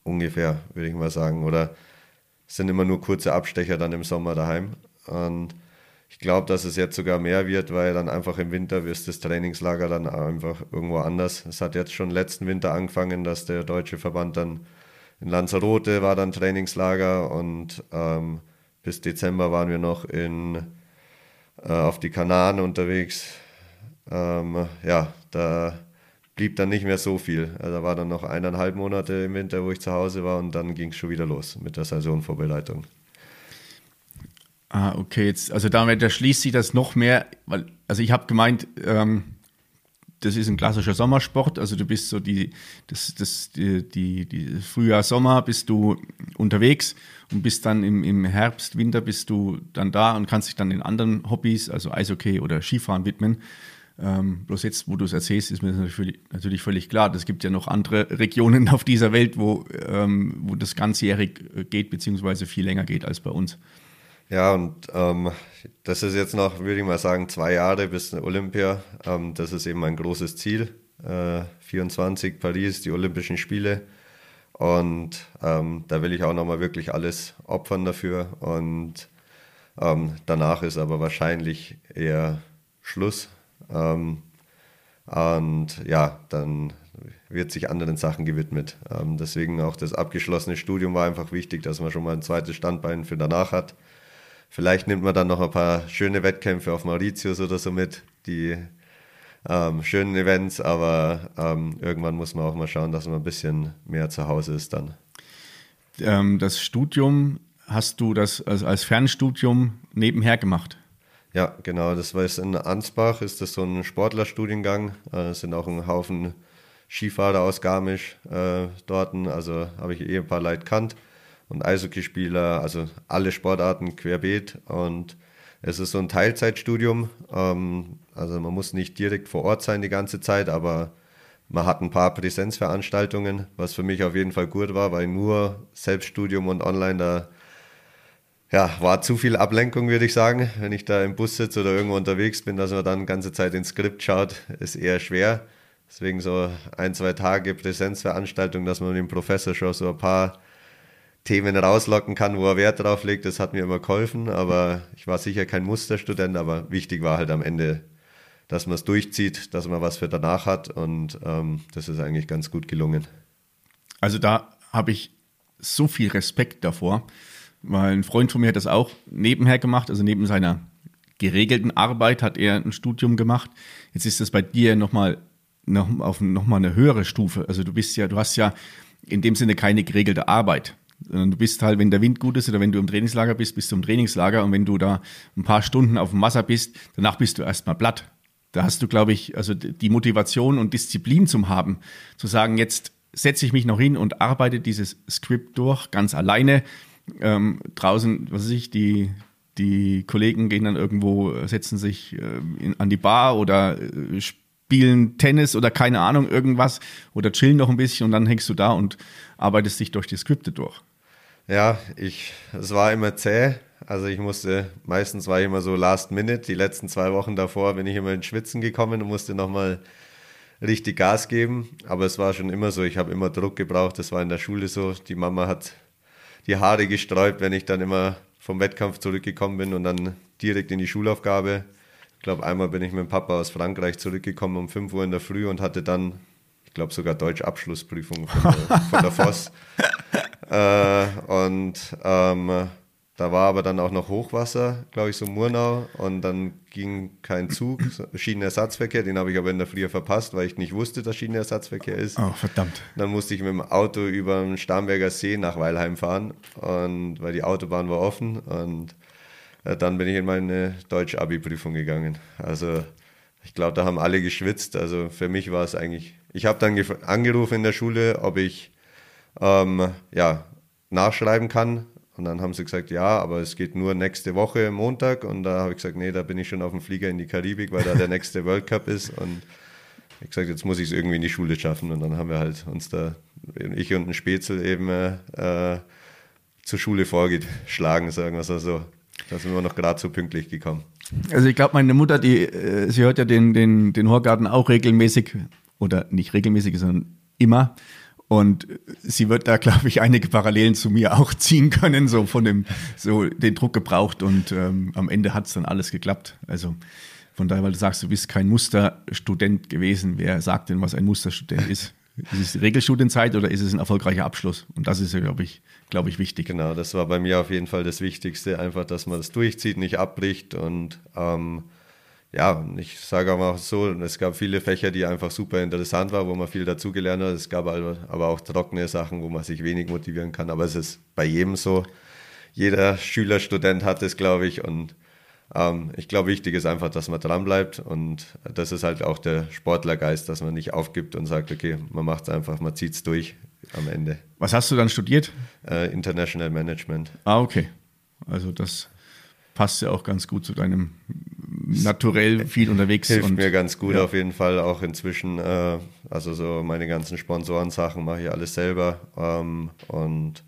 ungefähr, würde ich mal sagen. Oder es sind immer nur kurze Abstecher dann im Sommer daheim. Und ich glaube, dass es jetzt sogar mehr wird, weil dann einfach im Winter ist das Trainingslager dann einfach irgendwo anders. Es hat jetzt schon letzten Winter angefangen, dass der deutsche Verband dann in Lanzarote war dann Trainingslager und ähm, bis Dezember waren wir noch in, äh, auf die Kanaren unterwegs. Ähm, ja, da blieb dann nicht mehr so viel. Also da war dann noch eineinhalb Monate im Winter, wo ich zu Hause war und dann ging es schon wieder los mit der Saisonvorbereitung. Ah, okay, jetzt, also damit da schließt sich das noch mehr, weil, also ich habe gemeint, ähm, das ist ein klassischer Sommersport, also du bist so die, das, das, die, die, die Frühjahr, Sommer bist du unterwegs und bist dann im, im Herbst, Winter bist du dann da und kannst dich dann den anderen Hobbys, also Eishockey oder Skifahren widmen. Ähm, bloß jetzt, wo du es erzählst, ist mir natürlich, natürlich völlig klar. Es gibt ja noch andere <laughs> Regionen auf dieser Welt, wo, ähm, wo das ganzjährig geht, beziehungsweise viel länger geht als bei uns. Ja, und ähm, das ist jetzt noch, würde ich mal sagen, zwei Jahre bis Olympia. Ähm, das ist eben mein großes Ziel. Äh, 24 Paris, die Olympischen Spiele. Und ähm, da will ich auch nochmal wirklich alles opfern dafür. Und ähm, danach ist aber wahrscheinlich eher Schluss. Ähm, und ja, dann wird sich anderen Sachen gewidmet. Ähm, deswegen auch das abgeschlossene Studium war einfach wichtig, dass man schon mal ein zweites Standbein für danach hat. Vielleicht nimmt man dann noch ein paar schöne Wettkämpfe auf Mauritius oder so mit, die ähm, schönen Events, aber ähm, irgendwann muss man auch mal schauen, dass man ein bisschen mehr zu Hause ist dann. Ähm, das Studium, hast du das als, Fernstudium nebenher gemacht? Ja, genau. Das war jetzt in Ansbach, ist das so ein Sportlerstudiengang. Äh, es sind auch ein Haufen Skifahrer aus Garmisch äh, dort. Also habe ich eh ein paar Leute kannt und Eishockeyspieler, also alle Sportarten querbeet. Und es ist so ein Teilzeitstudium. Ähm, also man muss nicht direkt vor Ort sein die ganze Zeit, aber man hat ein paar Präsenzveranstaltungen, was für mich auf jeden Fall gut war, weil nur Selbststudium und online da ja, war zu viel Ablenkung, würde ich sagen. Wenn ich da im Bus sitze oder irgendwo unterwegs bin, dass man dann die ganze Zeit ins Skript schaut, ist eher schwer. Deswegen so ein, zwei Tage Präsenzveranstaltung, dass man mit dem Professor schon so ein paar Themen rauslocken kann, wo er Wert drauf legt. Das hat mir immer geholfen, aber ich war sicher kein Musterstudent, aber wichtig war halt am Ende, dass man es durchzieht, dass man was für danach hat und ähm, das ist eigentlich ganz gut gelungen. Also da habe ich so viel Respekt davor, weil ein Freund von mir hat das auch nebenher gemacht, also neben seiner geregelten Arbeit hat er ein Studium gemacht. Jetzt ist das bei dir nochmal noch auf nochmal eine höhere Stufe. Also du bist ja, du hast ja in dem Sinne keine geregelte Arbeit. Du bist halt, wenn der Wind gut ist oder wenn du im Trainingslager bist, bist du im Trainingslager und wenn du da ein paar Stunden auf dem Wasser bist, danach bist du erstmal platt. Da hast du, glaube ich, also die Motivation und Disziplin zum haben, zu sagen, jetzt setze ich mich noch hin und arbeite dieses Skript durch, ganz alleine. Ähm, draußen, was weiß ich, die, die Kollegen gehen dann irgendwo, setzen sich äh, in, an die Bar oder äh, spielen Tennis oder keine Ahnung, irgendwas oder chillen noch ein bisschen und dann hängst du da und arbeitest dich durch die Skripte durch. Ja, ich, es war immer zäh. Also ich musste, meistens war ich immer so last minute. Die letzten zwei Wochen davor bin ich immer ins Schwitzen gekommen und musste nochmal richtig Gas geben. Aber es war schon immer so, ich habe immer Druck gebraucht. Das war in der Schule so. Die Mama hat die Haare gesträubt, wenn ich dann immer vom Wettkampf zurückgekommen bin und dann direkt in die Schulaufgabe. Ich glaube, einmal bin ich mit dem Papa aus Frankreich zurückgekommen um 5 Uhr in der Früh und hatte dann glaube sogar Deutsch-Abschlussprüfung von der, von der <laughs> Voss. äh, und ähm, da war aber dann auch noch Hochwasser, glaube ich, so Murnau. Und dann ging kein Zug, Schienenersatzverkehr. Den habe ich aber in der Früh verpasst, weil ich nicht wusste, dass Schienenersatzverkehr ist. Oh, verdammt. Dann musste ich mit dem Auto über den Starnberger See nach Weilheim fahren, und, weil die Autobahn war offen. Und äh, dann bin ich in meine Deutsch-Abi-Prüfung gegangen. Also ich glaube, da haben alle geschwitzt. Also für mich war es eigentlich ich habe dann angerufen in der Schule, ob ich ähm, ja, nachschreiben kann. Und dann haben sie gesagt, ja, aber es geht nur nächste Woche Montag. Und da habe ich gesagt, nee, da bin ich schon auf dem Flieger in die Karibik, weil da der <laughs> nächste World Cup ist. Und ich habe gesagt, jetzt muss ich es irgendwie in die Schule schaffen. Und dann haben wir halt uns da, ich und ein Spätzl eben äh, zur Schule vorgeschlagen, sagen wir es so. Da sind wir noch gerade so pünktlich gekommen. Also ich glaube, meine Mutter, die, äh, sie hört ja den, den, den Horgarten auch regelmäßig, oder nicht regelmäßig, sondern immer. Und sie wird da, <laughs> glaube ich, einige Parallelen zu mir auch ziehen können, so von dem, so den Druck gebraucht und ähm, am Ende hat es dann alles geklappt. Also von daher, weil du sagst, du bist kein Musterstudent gewesen. Wer sagt denn, was ein Musterstudent ist? Ist es die Regelstudienzeit oder ist es ein erfolgreicher Abschluss? Und das ist ja, glaube ich, glaube ich, wichtig. Genau, das war bei mir auf jeden Fall das Wichtigste, einfach, dass man das durchzieht, nicht abbricht und ähm, ja, ich sage auch so, es gab viele Fächer, die einfach super interessant waren, wo man viel dazugelernt hat. Es gab aber auch trockene Sachen, wo man sich wenig motivieren kann. Aber es ist bei jedem so. Jeder Schüler, Student hat es, glaube ich. Und ähm, ich glaube, wichtig ist einfach, dass man dranbleibt. Und das ist halt auch der Sportlergeist, dass man nicht aufgibt und sagt, okay, man macht es einfach, man zieht es durch am Ende. Was hast du dann studiert? Äh, International Management. Ah, okay. Also das passt ja auch ganz gut zu deinem naturell viel unterwegs. Hilft und, mir ganz gut ja. auf jeden Fall auch inzwischen. Äh, also so meine ganzen Sponsorensachen mache ich alles selber. Ähm, und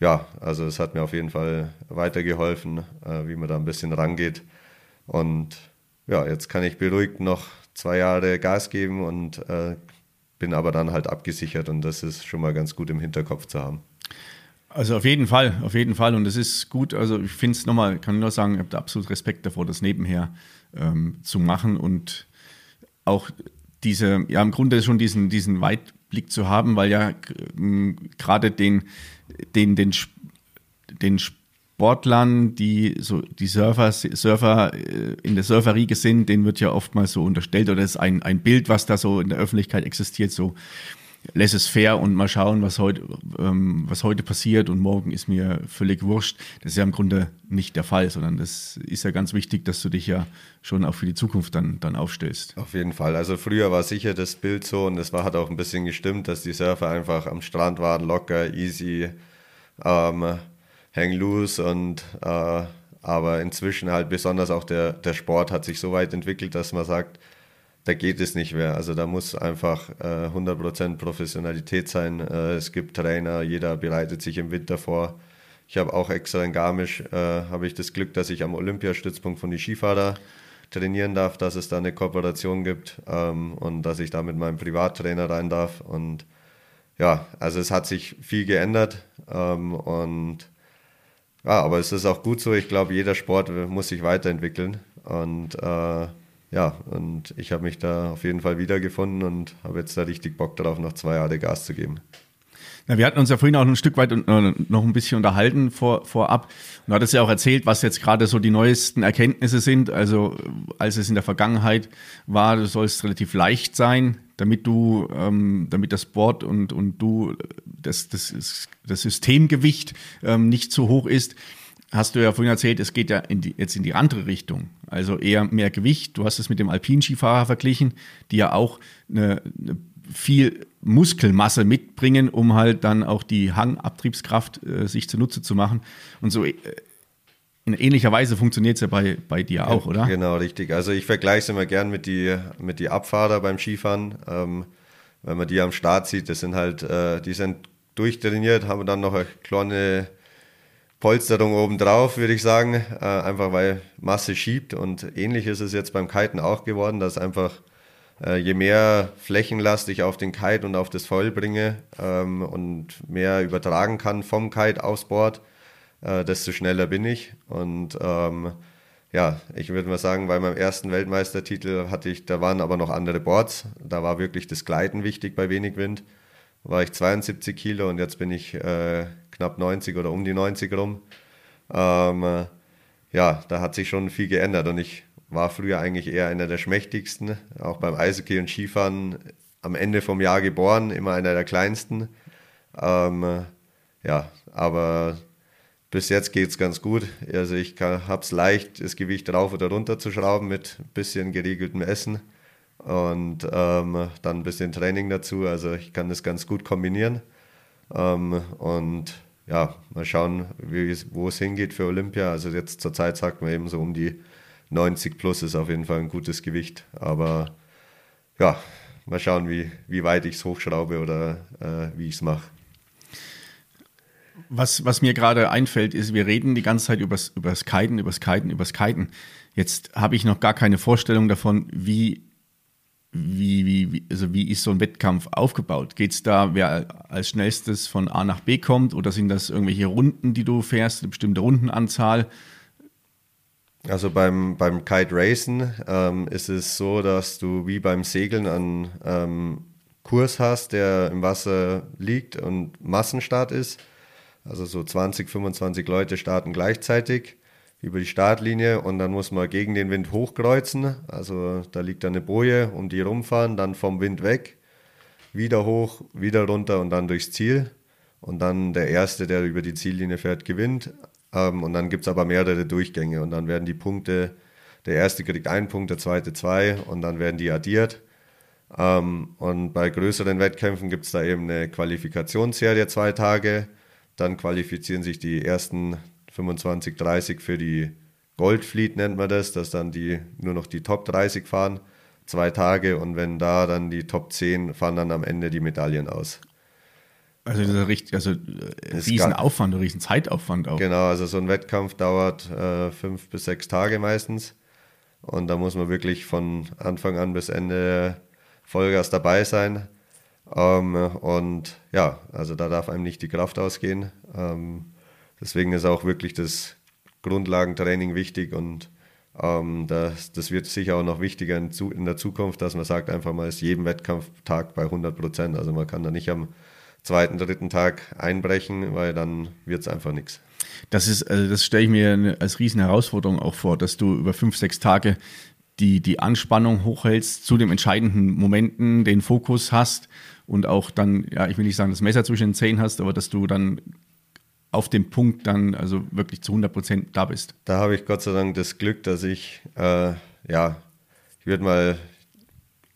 ja, also es hat mir auf jeden Fall weitergeholfen, äh, wie man da ein bisschen rangeht. Und ja, jetzt kann ich beruhigt noch zwei Jahre Gas geben und äh, bin aber dann halt abgesichert und das ist schon mal ganz gut im Hinterkopf zu haben. Also auf jeden Fall, auf jeden Fall. Und es ist gut, also ich finde es nochmal, kann nur sagen, ich habe absolut Respekt davor, das nebenher ähm, zu machen und auch diese, ja im Grunde schon diesen, diesen Weitblick zu haben, weil ja ähm, gerade den, den, den, den Sportlern, die so die Surfer, Surfer äh, in der Surferriege sind, denen wird ja oftmals so unterstellt oder ist ein, ein Bild, was da so in der Öffentlichkeit existiert, so lass es fair und mal schauen, was heute, ähm, was heute passiert und morgen ist mir völlig wurscht. Das ist ja im Grunde nicht der Fall, sondern das ist ja ganz wichtig, dass du dich ja schon auch für die Zukunft dann, dann aufstellst. Auf jeden Fall. Also früher war sicher das Bild so und das war, hat auch ein bisschen gestimmt, dass die Surfer einfach am Strand waren, locker, easy, ähm, hang loose und äh, aber inzwischen halt besonders auch der, der Sport hat sich so weit entwickelt, dass man sagt, da geht es nicht mehr. Also da muss einfach äh, 100% Professionalität sein. Äh, es gibt Trainer, jeder bereitet sich im Winter vor. Ich habe auch extra in Garmisch, äh, habe ich das Glück, dass ich am Olympiastützpunkt von die Skifahrer trainieren darf, dass es da eine Kooperation gibt ähm, und dass ich da mit meinem Privattrainer rein darf. Und ja, also es hat sich viel geändert ähm, und ja, aber es ist auch gut so. Ich glaube, jeder Sport muss sich weiterentwickeln und äh, ja, und ich habe mich da auf jeden Fall wiedergefunden und habe jetzt da richtig Bock darauf, noch zwei Jahre Gas zu geben. Na, wir hatten uns ja vorhin auch ein Stück weit äh, noch ein bisschen unterhalten vor, vorab. Und du hattest ja auch erzählt, was jetzt gerade so die neuesten Erkenntnisse sind. Also als es in der Vergangenheit war, du sollst relativ leicht sein, damit du, ähm, damit das Board und, und du, das, das, das Systemgewicht ähm, nicht zu hoch ist hast du ja vorhin erzählt, es geht ja in die, jetzt in die andere Richtung. Also eher mehr Gewicht. Du hast es mit dem Alpinskifahrer verglichen, die ja auch eine, eine viel Muskelmasse mitbringen, um halt dann auch die Hangabtriebskraft äh, sich zunutze zu machen. Und so äh, in ähnlicher Weise funktioniert es ja bei, bei dir auch, oder? Genau, richtig. Also ich vergleiche es immer gern mit die, mit die Abfahrer beim Skifahren. Ähm, wenn man die am Start sieht, das sind halt, äh, die sind durchtrainiert, haben dann noch eine kleine Polsterung obendrauf, würde ich sagen, äh, einfach weil Masse schiebt. Und ähnlich ist es jetzt beim Kiten auch geworden, dass einfach äh, je mehr Flächenlast ich auf den Kite und auf das Foil bringe ähm, und mehr übertragen kann vom Kite aufs Board, äh, desto schneller bin ich. Und ähm, ja, ich würde mal sagen, bei meinem ersten Weltmeistertitel hatte ich, da waren aber noch andere Boards, da war wirklich das Gleiten wichtig bei wenig Wind, war ich 72 Kilo und jetzt bin ich äh, knapp 90 oder um die 90 rum. Ähm, äh, ja, da hat sich schon viel geändert und ich war früher eigentlich eher einer der schmächtigsten, auch beim Eishockey und Skifahren am Ende vom Jahr geboren, immer einer der kleinsten. Ähm, äh, ja, aber bis jetzt geht es ganz gut. Also ich habe es leicht, das Gewicht rauf oder runter zu schrauben mit ein bisschen geregeltem Essen und ähm, dann ein bisschen Training dazu. Also ich kann das ganz gut kombinieren. Ähm, und ja, mal schauen, wo es hingeht für Olympia. Also jetzt zur Zeit sagt man eben so um die 90 plus ist auf jeden Fall ein gutes Gewicht. Aber ja, mal schauen, wie, wie weit ich es hochschraube oder äh, wie ich es mache. Was, was mir gerade einfällt, ist, wir reden die ganze Zeit übers, übers Kiten, übers Kiten, übers Kiten. Jetzt habe ich noch gar keine Vorstellung davon, wie wie, wie, also wie ist so ein Wettkampf aufgebaut? Geht es da, wer als schnellstes von A nach B kommt oder sind das irgendwelche Runden, die du fährst, eine bestimmte Rundenanzahl? Also beim, beim Kite Racen ähm, ist es so, dass du wie beim Segeln einen ähm, Kurs hast, der im Wasser liegt und Massenstart ist. Also so 20, 25 Leute starten gleichzeitig über die Startlinie und dann muss man gegen den Wind hochkreuzen. Also da liegt eine Boje, um die rumfahren, dann vom Wind weg, wieder hoch, wieder runter und dann durchs Ziel. Und dann der Erste, der über die Ziellinie fährt, gewinnt. Ähm, und dann gibt es aber mehrere Durchgänge und dann werden die Punkte, der Erste kriegt einen Punkt, der Zweite zwei und dann werden die addiert. Ähm, und bei größeren Wettkämpfen gibt es da eben eine Qualifikationsserie zwei Tage. Dann qualifizieren sich die ersten 25, 30 für die Goldfleet nennt man das, dass dann die nur noch die Top 30 fahren, zwei Tage und wenn da dann die Top 10 fahren dann am Ende die Medaillen aus. Also das ist richtig, also äh, Riesenaufwand, Riesenzeitaufwand auch. Genau, also so ein Wettkampf dauert äh, fünf bis sechs Tage meistens und da muss man wirklich von Anfang an bis Ende Vollgas dabei sein. Ähm, und ja, also da darf einem nicht die Kraft ausgehen. Ähm, Deswegen ist auch wirklich das Grundlagentraining wichtig und ähm, das, das wird sicher auch noch wichtiger in, in, der Zukunft, dass man sagt, einfach mal ist jeden Wettkampftag bei 100 Prozent. Also man kann da nicht am zweiten, dritten Tag einbrechen, weil dann wird es einfach nichts. Das ist, also das stelle ich mir als riesen Herausforderung auch vor, dass du über fünf, sechs Tage die, die Anspannung hochhältst, zu den entscheidenden Momenten den Fokus hast und auch dann, ja, ich will nicht sagen, das Messer zwischen den Zähnen hast, aber dass du dann auf dem Punkt dann also wirklich zu 100 Prozent da bist. Da habe ich Gott sei Dank das Glück, dass ich, äh, ja, ich würde mal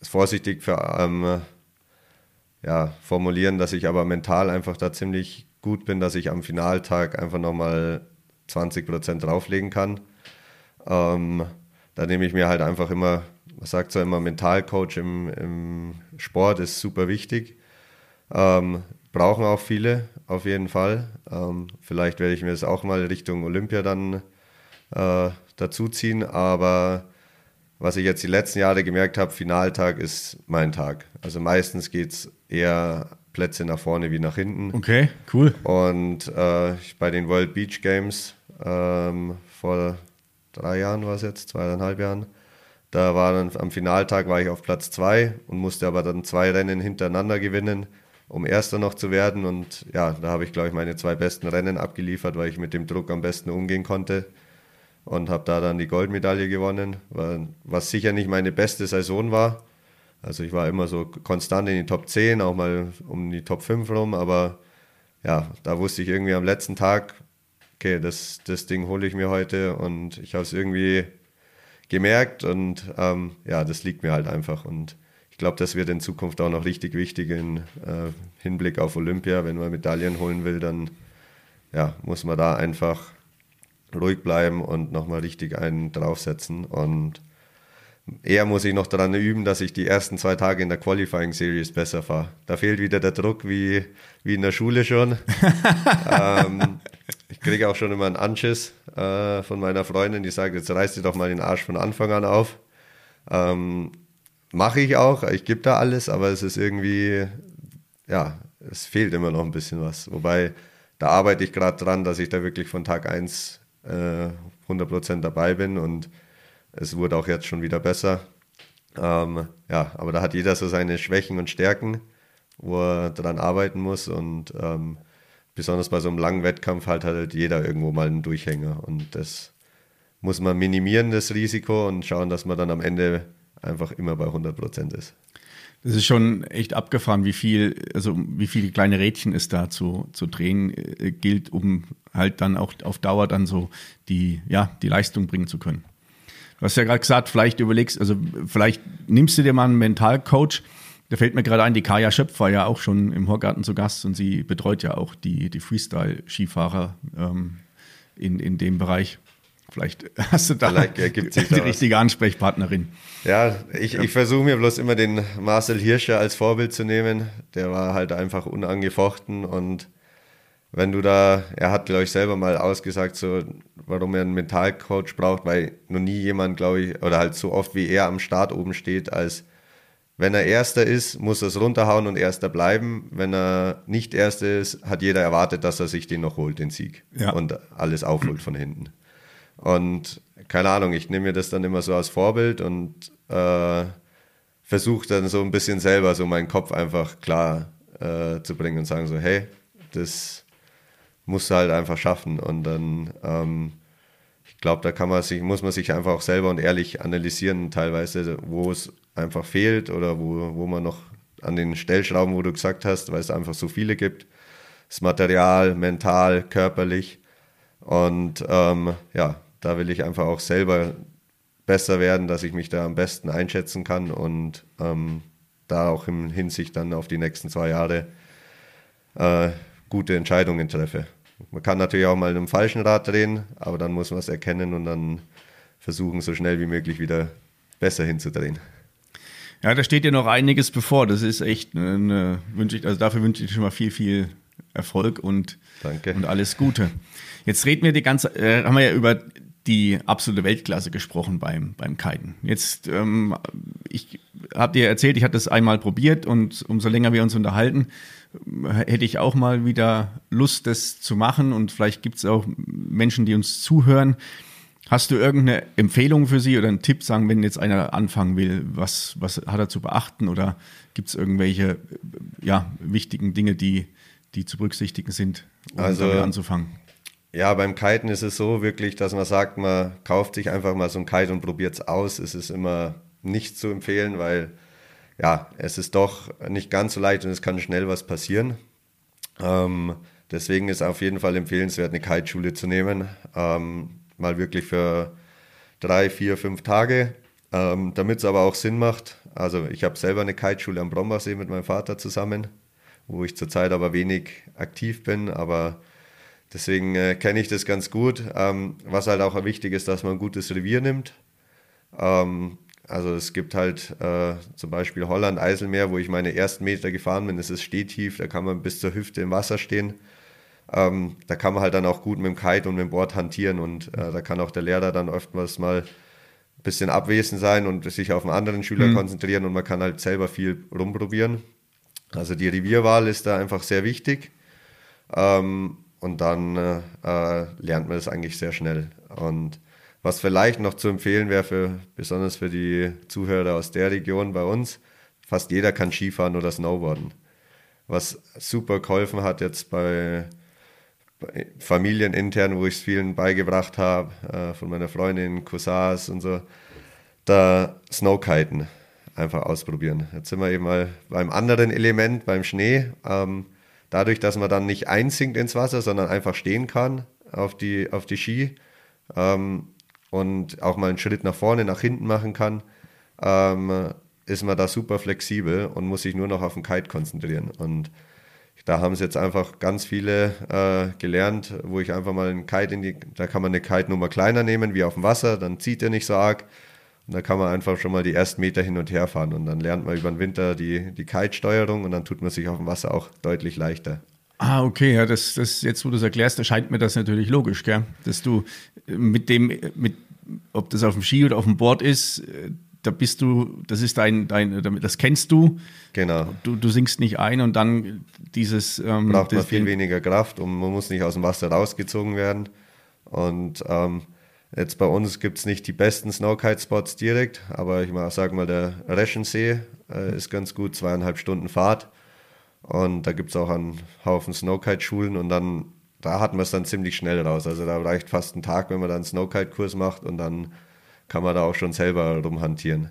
vorsichtig für, ähm, ja, formulieren, dass ich aber mental einfach da ziemlich gut bin, dass ich am Finaltag einfach nochmal 20 Prozent drauflegen kann. Ähm, da nehme ich mir halt einfach immer, man sagt so immer, Mentalcoach im, im Sport ist super wichtig. Ähm, brauchen auch viele, auf jeden Fall. Ähm, vielleicht werde ich mir das auch mal Richtung Olympia dann äh, dazuziehen, aber was ich jetzt die letzten Jahre gemerkt habe, Finaltag ist mein Tag. Also meistens geht es eher Plätze nach vorne wie nach hinten. Okay, cool. Und äh, bei den World Beach Games ähm, vor drei Jahren war es jetzt, zweieinhalb Jahren, da war dann am Finaltag war ich auf Platz zwei und musste aber dann zwei Rennen hintereinander gewinnen um Erster noch zu werden. Und ja, da habe ich, glaube ich, meine zwei besten Rennen abgeliefert, weil ich mit dem Druck am besten umgehen konnte. Und habe da dann die Goldmedaille gewonnen, was sicher nicht meine beste Saison war. Also ich war immer so konstant in die Top 10, auch mal um die Top 5 rum, aber ja, da wusste ich irgendwie am letzten Tag, okay, das, das Ding hole ich mir heute und ich habe es irgendwie gemerkt und ähm, ja, das liegt mir halt einfach und ich glaube, das wird in Zukunft auch noch richtig wichtig im äh, Hinblick auf Olympia. Wenn man Medaillen holen will, dann ja, muss man da einfach ruhig bleiben und nochmal richtig einen draufsetzen. Und eher muss ich noch daran üben, dass ich die ersten zwei Tage in der Qualifying Series besser fahre. Da fehlt wieder der Druck wie, wie in der Schule schon. <laughs> ähm, ich kriege auch schon immer einen Anschiss äh, von meiner Freundin, die sagt, jetzt reiß dir doch mal den Arsch von Anfang an auf. Ähm, Mache ich auch, ich gebe da alles, aber es ist irgendwie, ja, es fehlt immer noch ein bisschen was. Wobei, da arbeite ich gerade dran, dass ich da wirklich von Tag 1 äh, 100% dabei bin und es wurde auch jetzt schon wieder besser. Ähm, ja, aber da hat jeder so seine Schwächen und Stärken, wo er dran arbeiten muss und ähm, besonders bei so einem langen Wettkampf halt halt jeder irgendwo mal einen Durchhänger und das muss man minimieren, das Risiko und schauen, dass man dann am Ende einfach immer bei 100 Prozent ist. Das ist schon echt abgefahren, wie viel, also wie viele kleine Rädchen es da zu, zu drehen äh, gilt, um halt dann auch auf Dauer dann so die, ja, die Leistung bringen zu können. Du hast ja gerade gesagt, vielleicht überlegst, also vielleicht nimmst du dir mal einen Mentalcoach. Da fällt mir gerade ein, die Kaya Schöpf war ja auch schon im Horgarten zu Gast und sie betreut ja auch die, die Freestyle-Skifahrer ähm, in, in dem Bereich. Vielleicht <laughs> hast du da Vielleicht <laughs> die, die richtige Ansprechpartnerin. Ja, ich, ich versuche mir bloß immer den Marcel Hirscher als Vorbild zu nehmen. Der war halt einfach unangefochten und wenn du da, er hat, glaube ich, selber mal ausgesagt, so, warum er einen Mentalcoach braucht, weil noch nie jemand, glaube ich, oder halt so oft wie er am Start oben steht, als wenn er Erster ist, muss er es runterhauen und Erster bleiben. Wenn er nicht Erster ist, hat jeder erwartet, dass er sich den noch holt, den Sieg. Ja. Und alles aufholt von hinten. Und keine Ahnung, ich nehme mir das dann immer so als Vorbild und äh, versuche dann so ein bisschen selber so meinen Kopf einfach klar äh, zu bringen und sagen so, hey, das musst du halt einfach schaffen. Und dann, ähm, ich glaube, da kann man sich, muss man sich einfach auch selber und ehrlich analysieren, teilweise, wo es einfach fehlt oder wo, wo man noch an den Stellschrauben, wo du gesagt hast, weil es einfach so viele gibt. Das Material, mental, körperlich. Und ähm, ja, da will ich einfach auch selber besser werden, dass ich mich da am besten einschätzen kann und ähm, da auch in Hinsicht dann auf die nächsten zwei Jahre äh, gute Entscheidungen treffe. Man kann natürlich auch mal in einem falschen Rad drehen, aber dann muss man es erkennen und dann versuchen, so schnell wie möglich wieder besser hinzudrehen. Ja, da steht ja noch einiges bevor. Das ist echt eine, wünsche ich, also dafür wünsche ich schon mal viel, viel Erfolg und, Danke. und alles Gute. Jetzt reden wir die ganze, äh, haben wir ja über die absolute Weltklasse gesprochen beim, beim Kiten. Jetzt, ähm, ich habe dir erzählt, ich hatte das einmal probiert und umso länger wir uns unterhalten, hätte ich auch mal wieder Lust, das zu machen und vielleicht gibt es auch Menschen, die uns zuhören, Hast du irgendeine Empfehlung für Sie oder einen Tipp, sagen, wenn jetzt einer anfangen will, was, was hat er zu beachten oder gibt es irgendwelche ja, wichtigen Dinge, die, die zu berücksichtigen sind, um also, anzufangen? Ja, beim Kiten ist es so wirklich, dass man sagt, man kauft sich einfach mal so ein Kite und probiert es aus. Es ist immer nicht zu empfehlen, weil ja, es ist doch nicht ganz so leicht und es kann schnell was passieren. Ähm, deswegen ist auf jeden Fall empfehlenswert, eine Kiteschule zu nehmen. Ähm, mal wirklich für drei, vier, fünf Tage, ähm, damit es aber auch Sinn macht. Also ich habe selber eine Kiteschule am Brombachsee mit meinem Vater zusammen, wo ich zurzeit aber wenig aktiv bin, aber deswegen äh, kenne ich das ganz gut. Ähm, was halt auch wichtig ist, dass man ein gutes Revier nimmt. Ähm, also es gibt halt äh, zum Beispiel Holland, Eiselmeer, wo ich meine ersten Meter gefahren bin. Es ist stehtief, da kann man bis zur Hüfte im Wasser stehen. Ähm, da kann man halt dann auch gut mit dem Kite und mit dem Board hantieren und äh, da kann auch der Lehrer dann oftmals mal ein bisschen abwesend sein und sich auf einen anderen Schüler mhm. konzentrieren und man kann halt selber viel rumprobieren. Also die Revierwahl ist da einfach sehr wichtig ähm, und dann äh, äh lernt man das eigentlich sehr schnell. Und was vielleicht noch zu empfehlen wäre, für, besonders für die Zuhörer aus der Region bei uns, fast jeder kann Skifahren oder Snowboarden. Was super geholfen hat jetzt bei familienintern, wo ich es vielen beigebracht habe, äh, von meiner Freundin, Cousins und so, da Snowkiten einfach ausprobieren. Jetzt sind wir eben mal beim anderen Element, beim Schnee. Ähm, dadurch, dass man dann nicht einsinkt ins Wasser, sondern einfach stehen kann auf die, auf die Ski ähm, und auch mal einen Schritt nach vorne, nach hinten machen kann, ähm, ist man da super flexibel und muss sich nur noch auf den Kite konzentrieren. Und da haben sie jetzt einfach ganz viele äh, gelernt, wo ich einfach mal einen Kite in die, da kann man eine Kite-Nummer kleiner nehmen, wie auf dem Wasser, dann zieht er nicht so arg. Und da kann man einfach schon mal die ersten Meter hin und her fahren und dann lernt man über den Winter die, die Kite-Steuerung und dann tut man sich auf dem Wasser auch deutlich leichter. Ah, okay, ja, das, das jetzt, wo du es erklärst, erscheint mir das natürlich logisch, gell? Dass du mit dem, mit, ob das auf dem Ski oder auf dem Board ist, da bist du, das ist dein, dein das kennst du. Genau. Du, du sinkst nicht ein und dann dieses. Ähm, Braucht man viel weniger Kraft und man muss nicht aus dem Wasser rausgezogen werden. Und ähm, jetzt bei uns gibt es nicht die besten Snowkite-Spots direkt, aber ich mal sage mal, der Reschensee äh, ist ganz gut, zweieinhalb Stunden Fahrt. Und da gibt es auch einen Haufen Snowkite-Schulen und dann, da hat man es dann ziemlich schnell raus. Also da reicht fast ein Tag, wenn man dann einen Snowkite-Kurs macht und dann kann man da auch schon selber rumhantieren,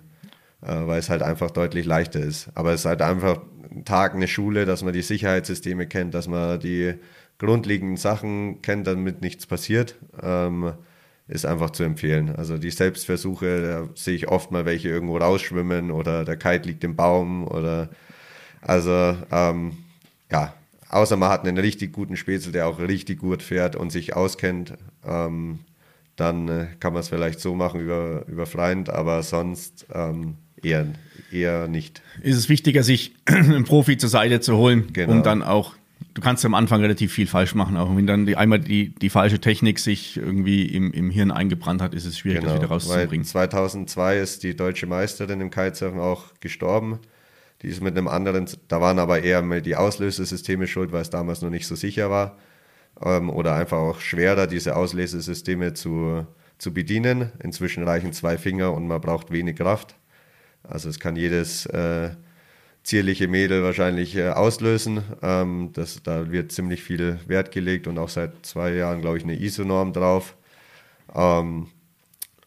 äh, weil es halt einfach deutlich leichter ist. Aber es ist halt einfach ein Tag eine Schule, dass man die Sicherheitssysteme kennt, dass man die grundlegenden Sachen kennt, damit nichts passiert. Ähm, ist einfach zu empfehlen. Also die Selbstversuche, da sehe ich oft mal welche irgendwo rausschwimmen oder der Kite liegt im Baum oder also ähm, ja, außer man hat einen richtig guten Spätzle, der auch richtig gut fährt und sich auskennt, ähm, dann äh, kann man es vielleicht so machen über, über Freund, aber sonst ähm, eher, eher nicht. Ist es wichtiger, sich <clears throat> einen Profi zur Seite zu holen, genau. um dann auch du kannst am Anfang relativ viel falsch machen, auch wenn dann die, einmal die, die falsche Technik sich irgendwie im, im Hirn eingebrannt hat, ist es schwierig, genau, das wieder rauszubringen. 2002 ist die deutsche Meisterin im Kitesurfen auch gestorben. Die ist mit einem anderen, da waren aber eher die Auslösesysteme schuld, weil es damals noch nicht so sicher war. Ähm, oder einfach auch schwerer, diese Auslösesysteme zu, zu bedienen. Inzwischen reichen zwei Finger und man braucht wenig Kraft. Also es kann jedes äh, zierliche Mädel wahrscheinlich äh, auslösen. Ähm, das, da wird ziemlich viel Wert gelegt und auch seit zwei Jahren, glaube ich, eine ISO-Norm drauf. Ähm,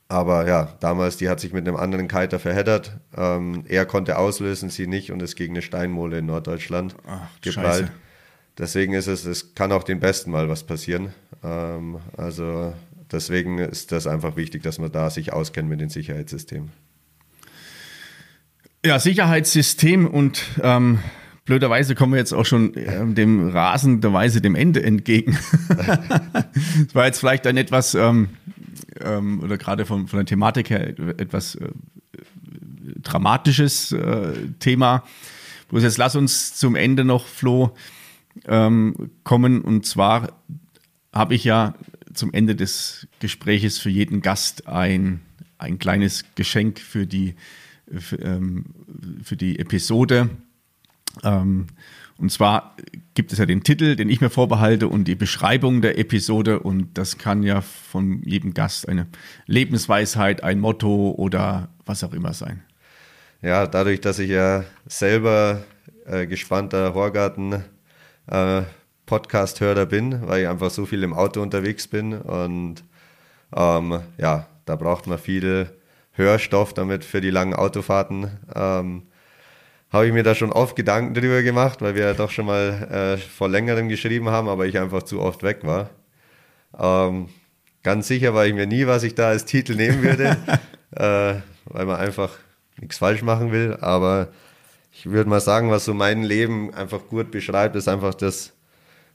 aber ja, damals, die hat sich mit einem anderen Kiter verheddert. Ähm, er konnte auslösen, sie nicht und ist gegen eine Steinmole in Norddeutschland Ach, geprallt. Deswegen ist es, es kann auch den Besten mal was passieren. Ähm, also deswegen ist das einfach wichtig, dass man da sich auskennt mit den Sicherheitssystemen. Ja, Sicherheitssystem und ähm, blöderweise kommen wir jetzt auch schon äh, dem rasenderweise dem Ende entgegen. <laughs> das war jetzt vielleicht ein etwas, ähm, ähm, oder gerade von, von der Thematik her, etwas äh, dramatisches äh, Thema. Bloß jetzt lass uns zum Ende noch, Flo, ähm, kommen. Und zwar habe ich ja zum Ende des Gespräches für jeden Gast ein, ein kleines Geschenk für die für, ähm, für die Episode. Ähm, und zwar gibt es ja den Titel, den ich mir vorbehalte und die Beschreibung der Episode und das kann ja von jedem Gast eine Lebensweisheit, ein Motto oder was auch immer sein. Ja, dadurch, dass ich ja selber äh, gespannter Horgarten äh, bin, weil ich einfach so viel im Auto unterwegs bin und ähm, ja, da braucht man viel Hörstoff damit für die langen Autofahrten. Ähm, habe ich mir da schon oft Gedanken drüber gemacht, weil wir ja doch schon mal äh, vor längerem geschrieben haben, aber ich einfach zu oft weg war. Ähm, ganz sicher war ich mir nie, was ich da als Titel nehmen würde, <laughs> äh, weil man einfach nichts falsch machen will. Aber ich würde mal sagen, was so mein Leben einfach gut beschreibt, ist einfach das,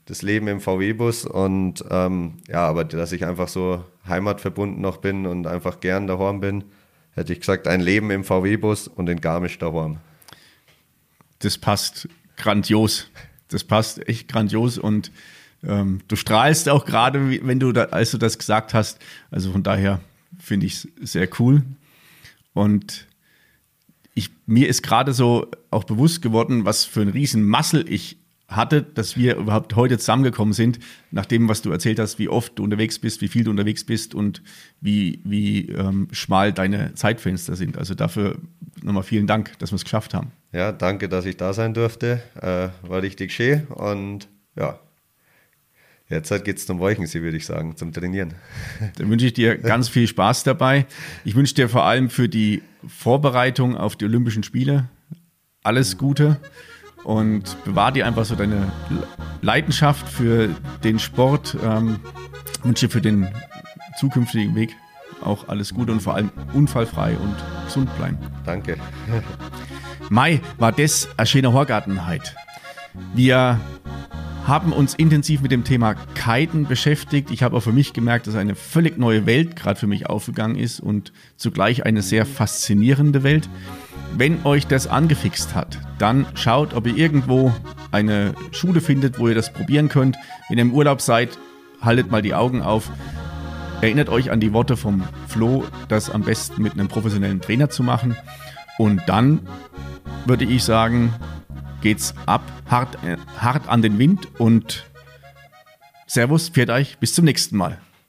das Leben im VW-Bus und ähm, ja, aber dass ich einfach so heimatverbunden noch bin und einfach gern daheim bin hätte ich gesagt, ein Leben im VW-Bus und in Garmisch daheim. Das passt grandios. Das passt echt grandios und ähm, du strahlst auch gerade, wenn du da, als du das gesagt hast. Also von daher finde ich es sehr cool. Und ich, mir ist gerade so auch bewusst geworden, was für ein riesen Muscle ich hatte, dass wir überhaupt heute zusammengekommen sind, nach dem, was du erzählt hast, wie oft du unterwegs bist, wie viel du unterwegs bist und wie, wie ähm, schmal deine Zeitfenster sind. Also dafür nochmal vielen Dank, dass wir es geschafft haben. Ja, danke, dass ich da sein durfte. Äh, war richtig schön und ja, Jetzt geht es zum Wolchensee, würde ich sagen, zum Trainieren. <laughs> Dann wünsche ich dir ganz viel Spaß dabei. Ich wünsche dir vor allem für die Vorbereitung auf die Olympischen Spiele alles Gute und bewahr dir einfach so deine Leidenschaft für den Sport. Ähm, wünsche dir für den zukünftigen Weg auch alles Gute und vor allem unfallfrei und gesund bleiben. Danke. <laughs> Mai war das schöne Horgartenheit. Wir haben uns intensiv mit dem Thema Kiten beschäftigt. Ich habe auch für mich gemerkt, dass eine völlig neue Welt gerade für mich aufgegangen ist und zugleich eine sehr faszinierende Welt. Wenn euch das angefixt hat, dann schaut, ob ihr irgendwo eine Schule findet, wo ihr das probieren könnt. Wenn ihr im Urlaub seid, haltet mal die Augen auf. Erinnert euch an die Worte vom Flo, das am besten mit einem professionellen Trainer zu machen. Und dann würde ich sagen, geht's ab, hart, äh, hart an den Wind und Servus, pfiat euch, bis zum nächsten Mal.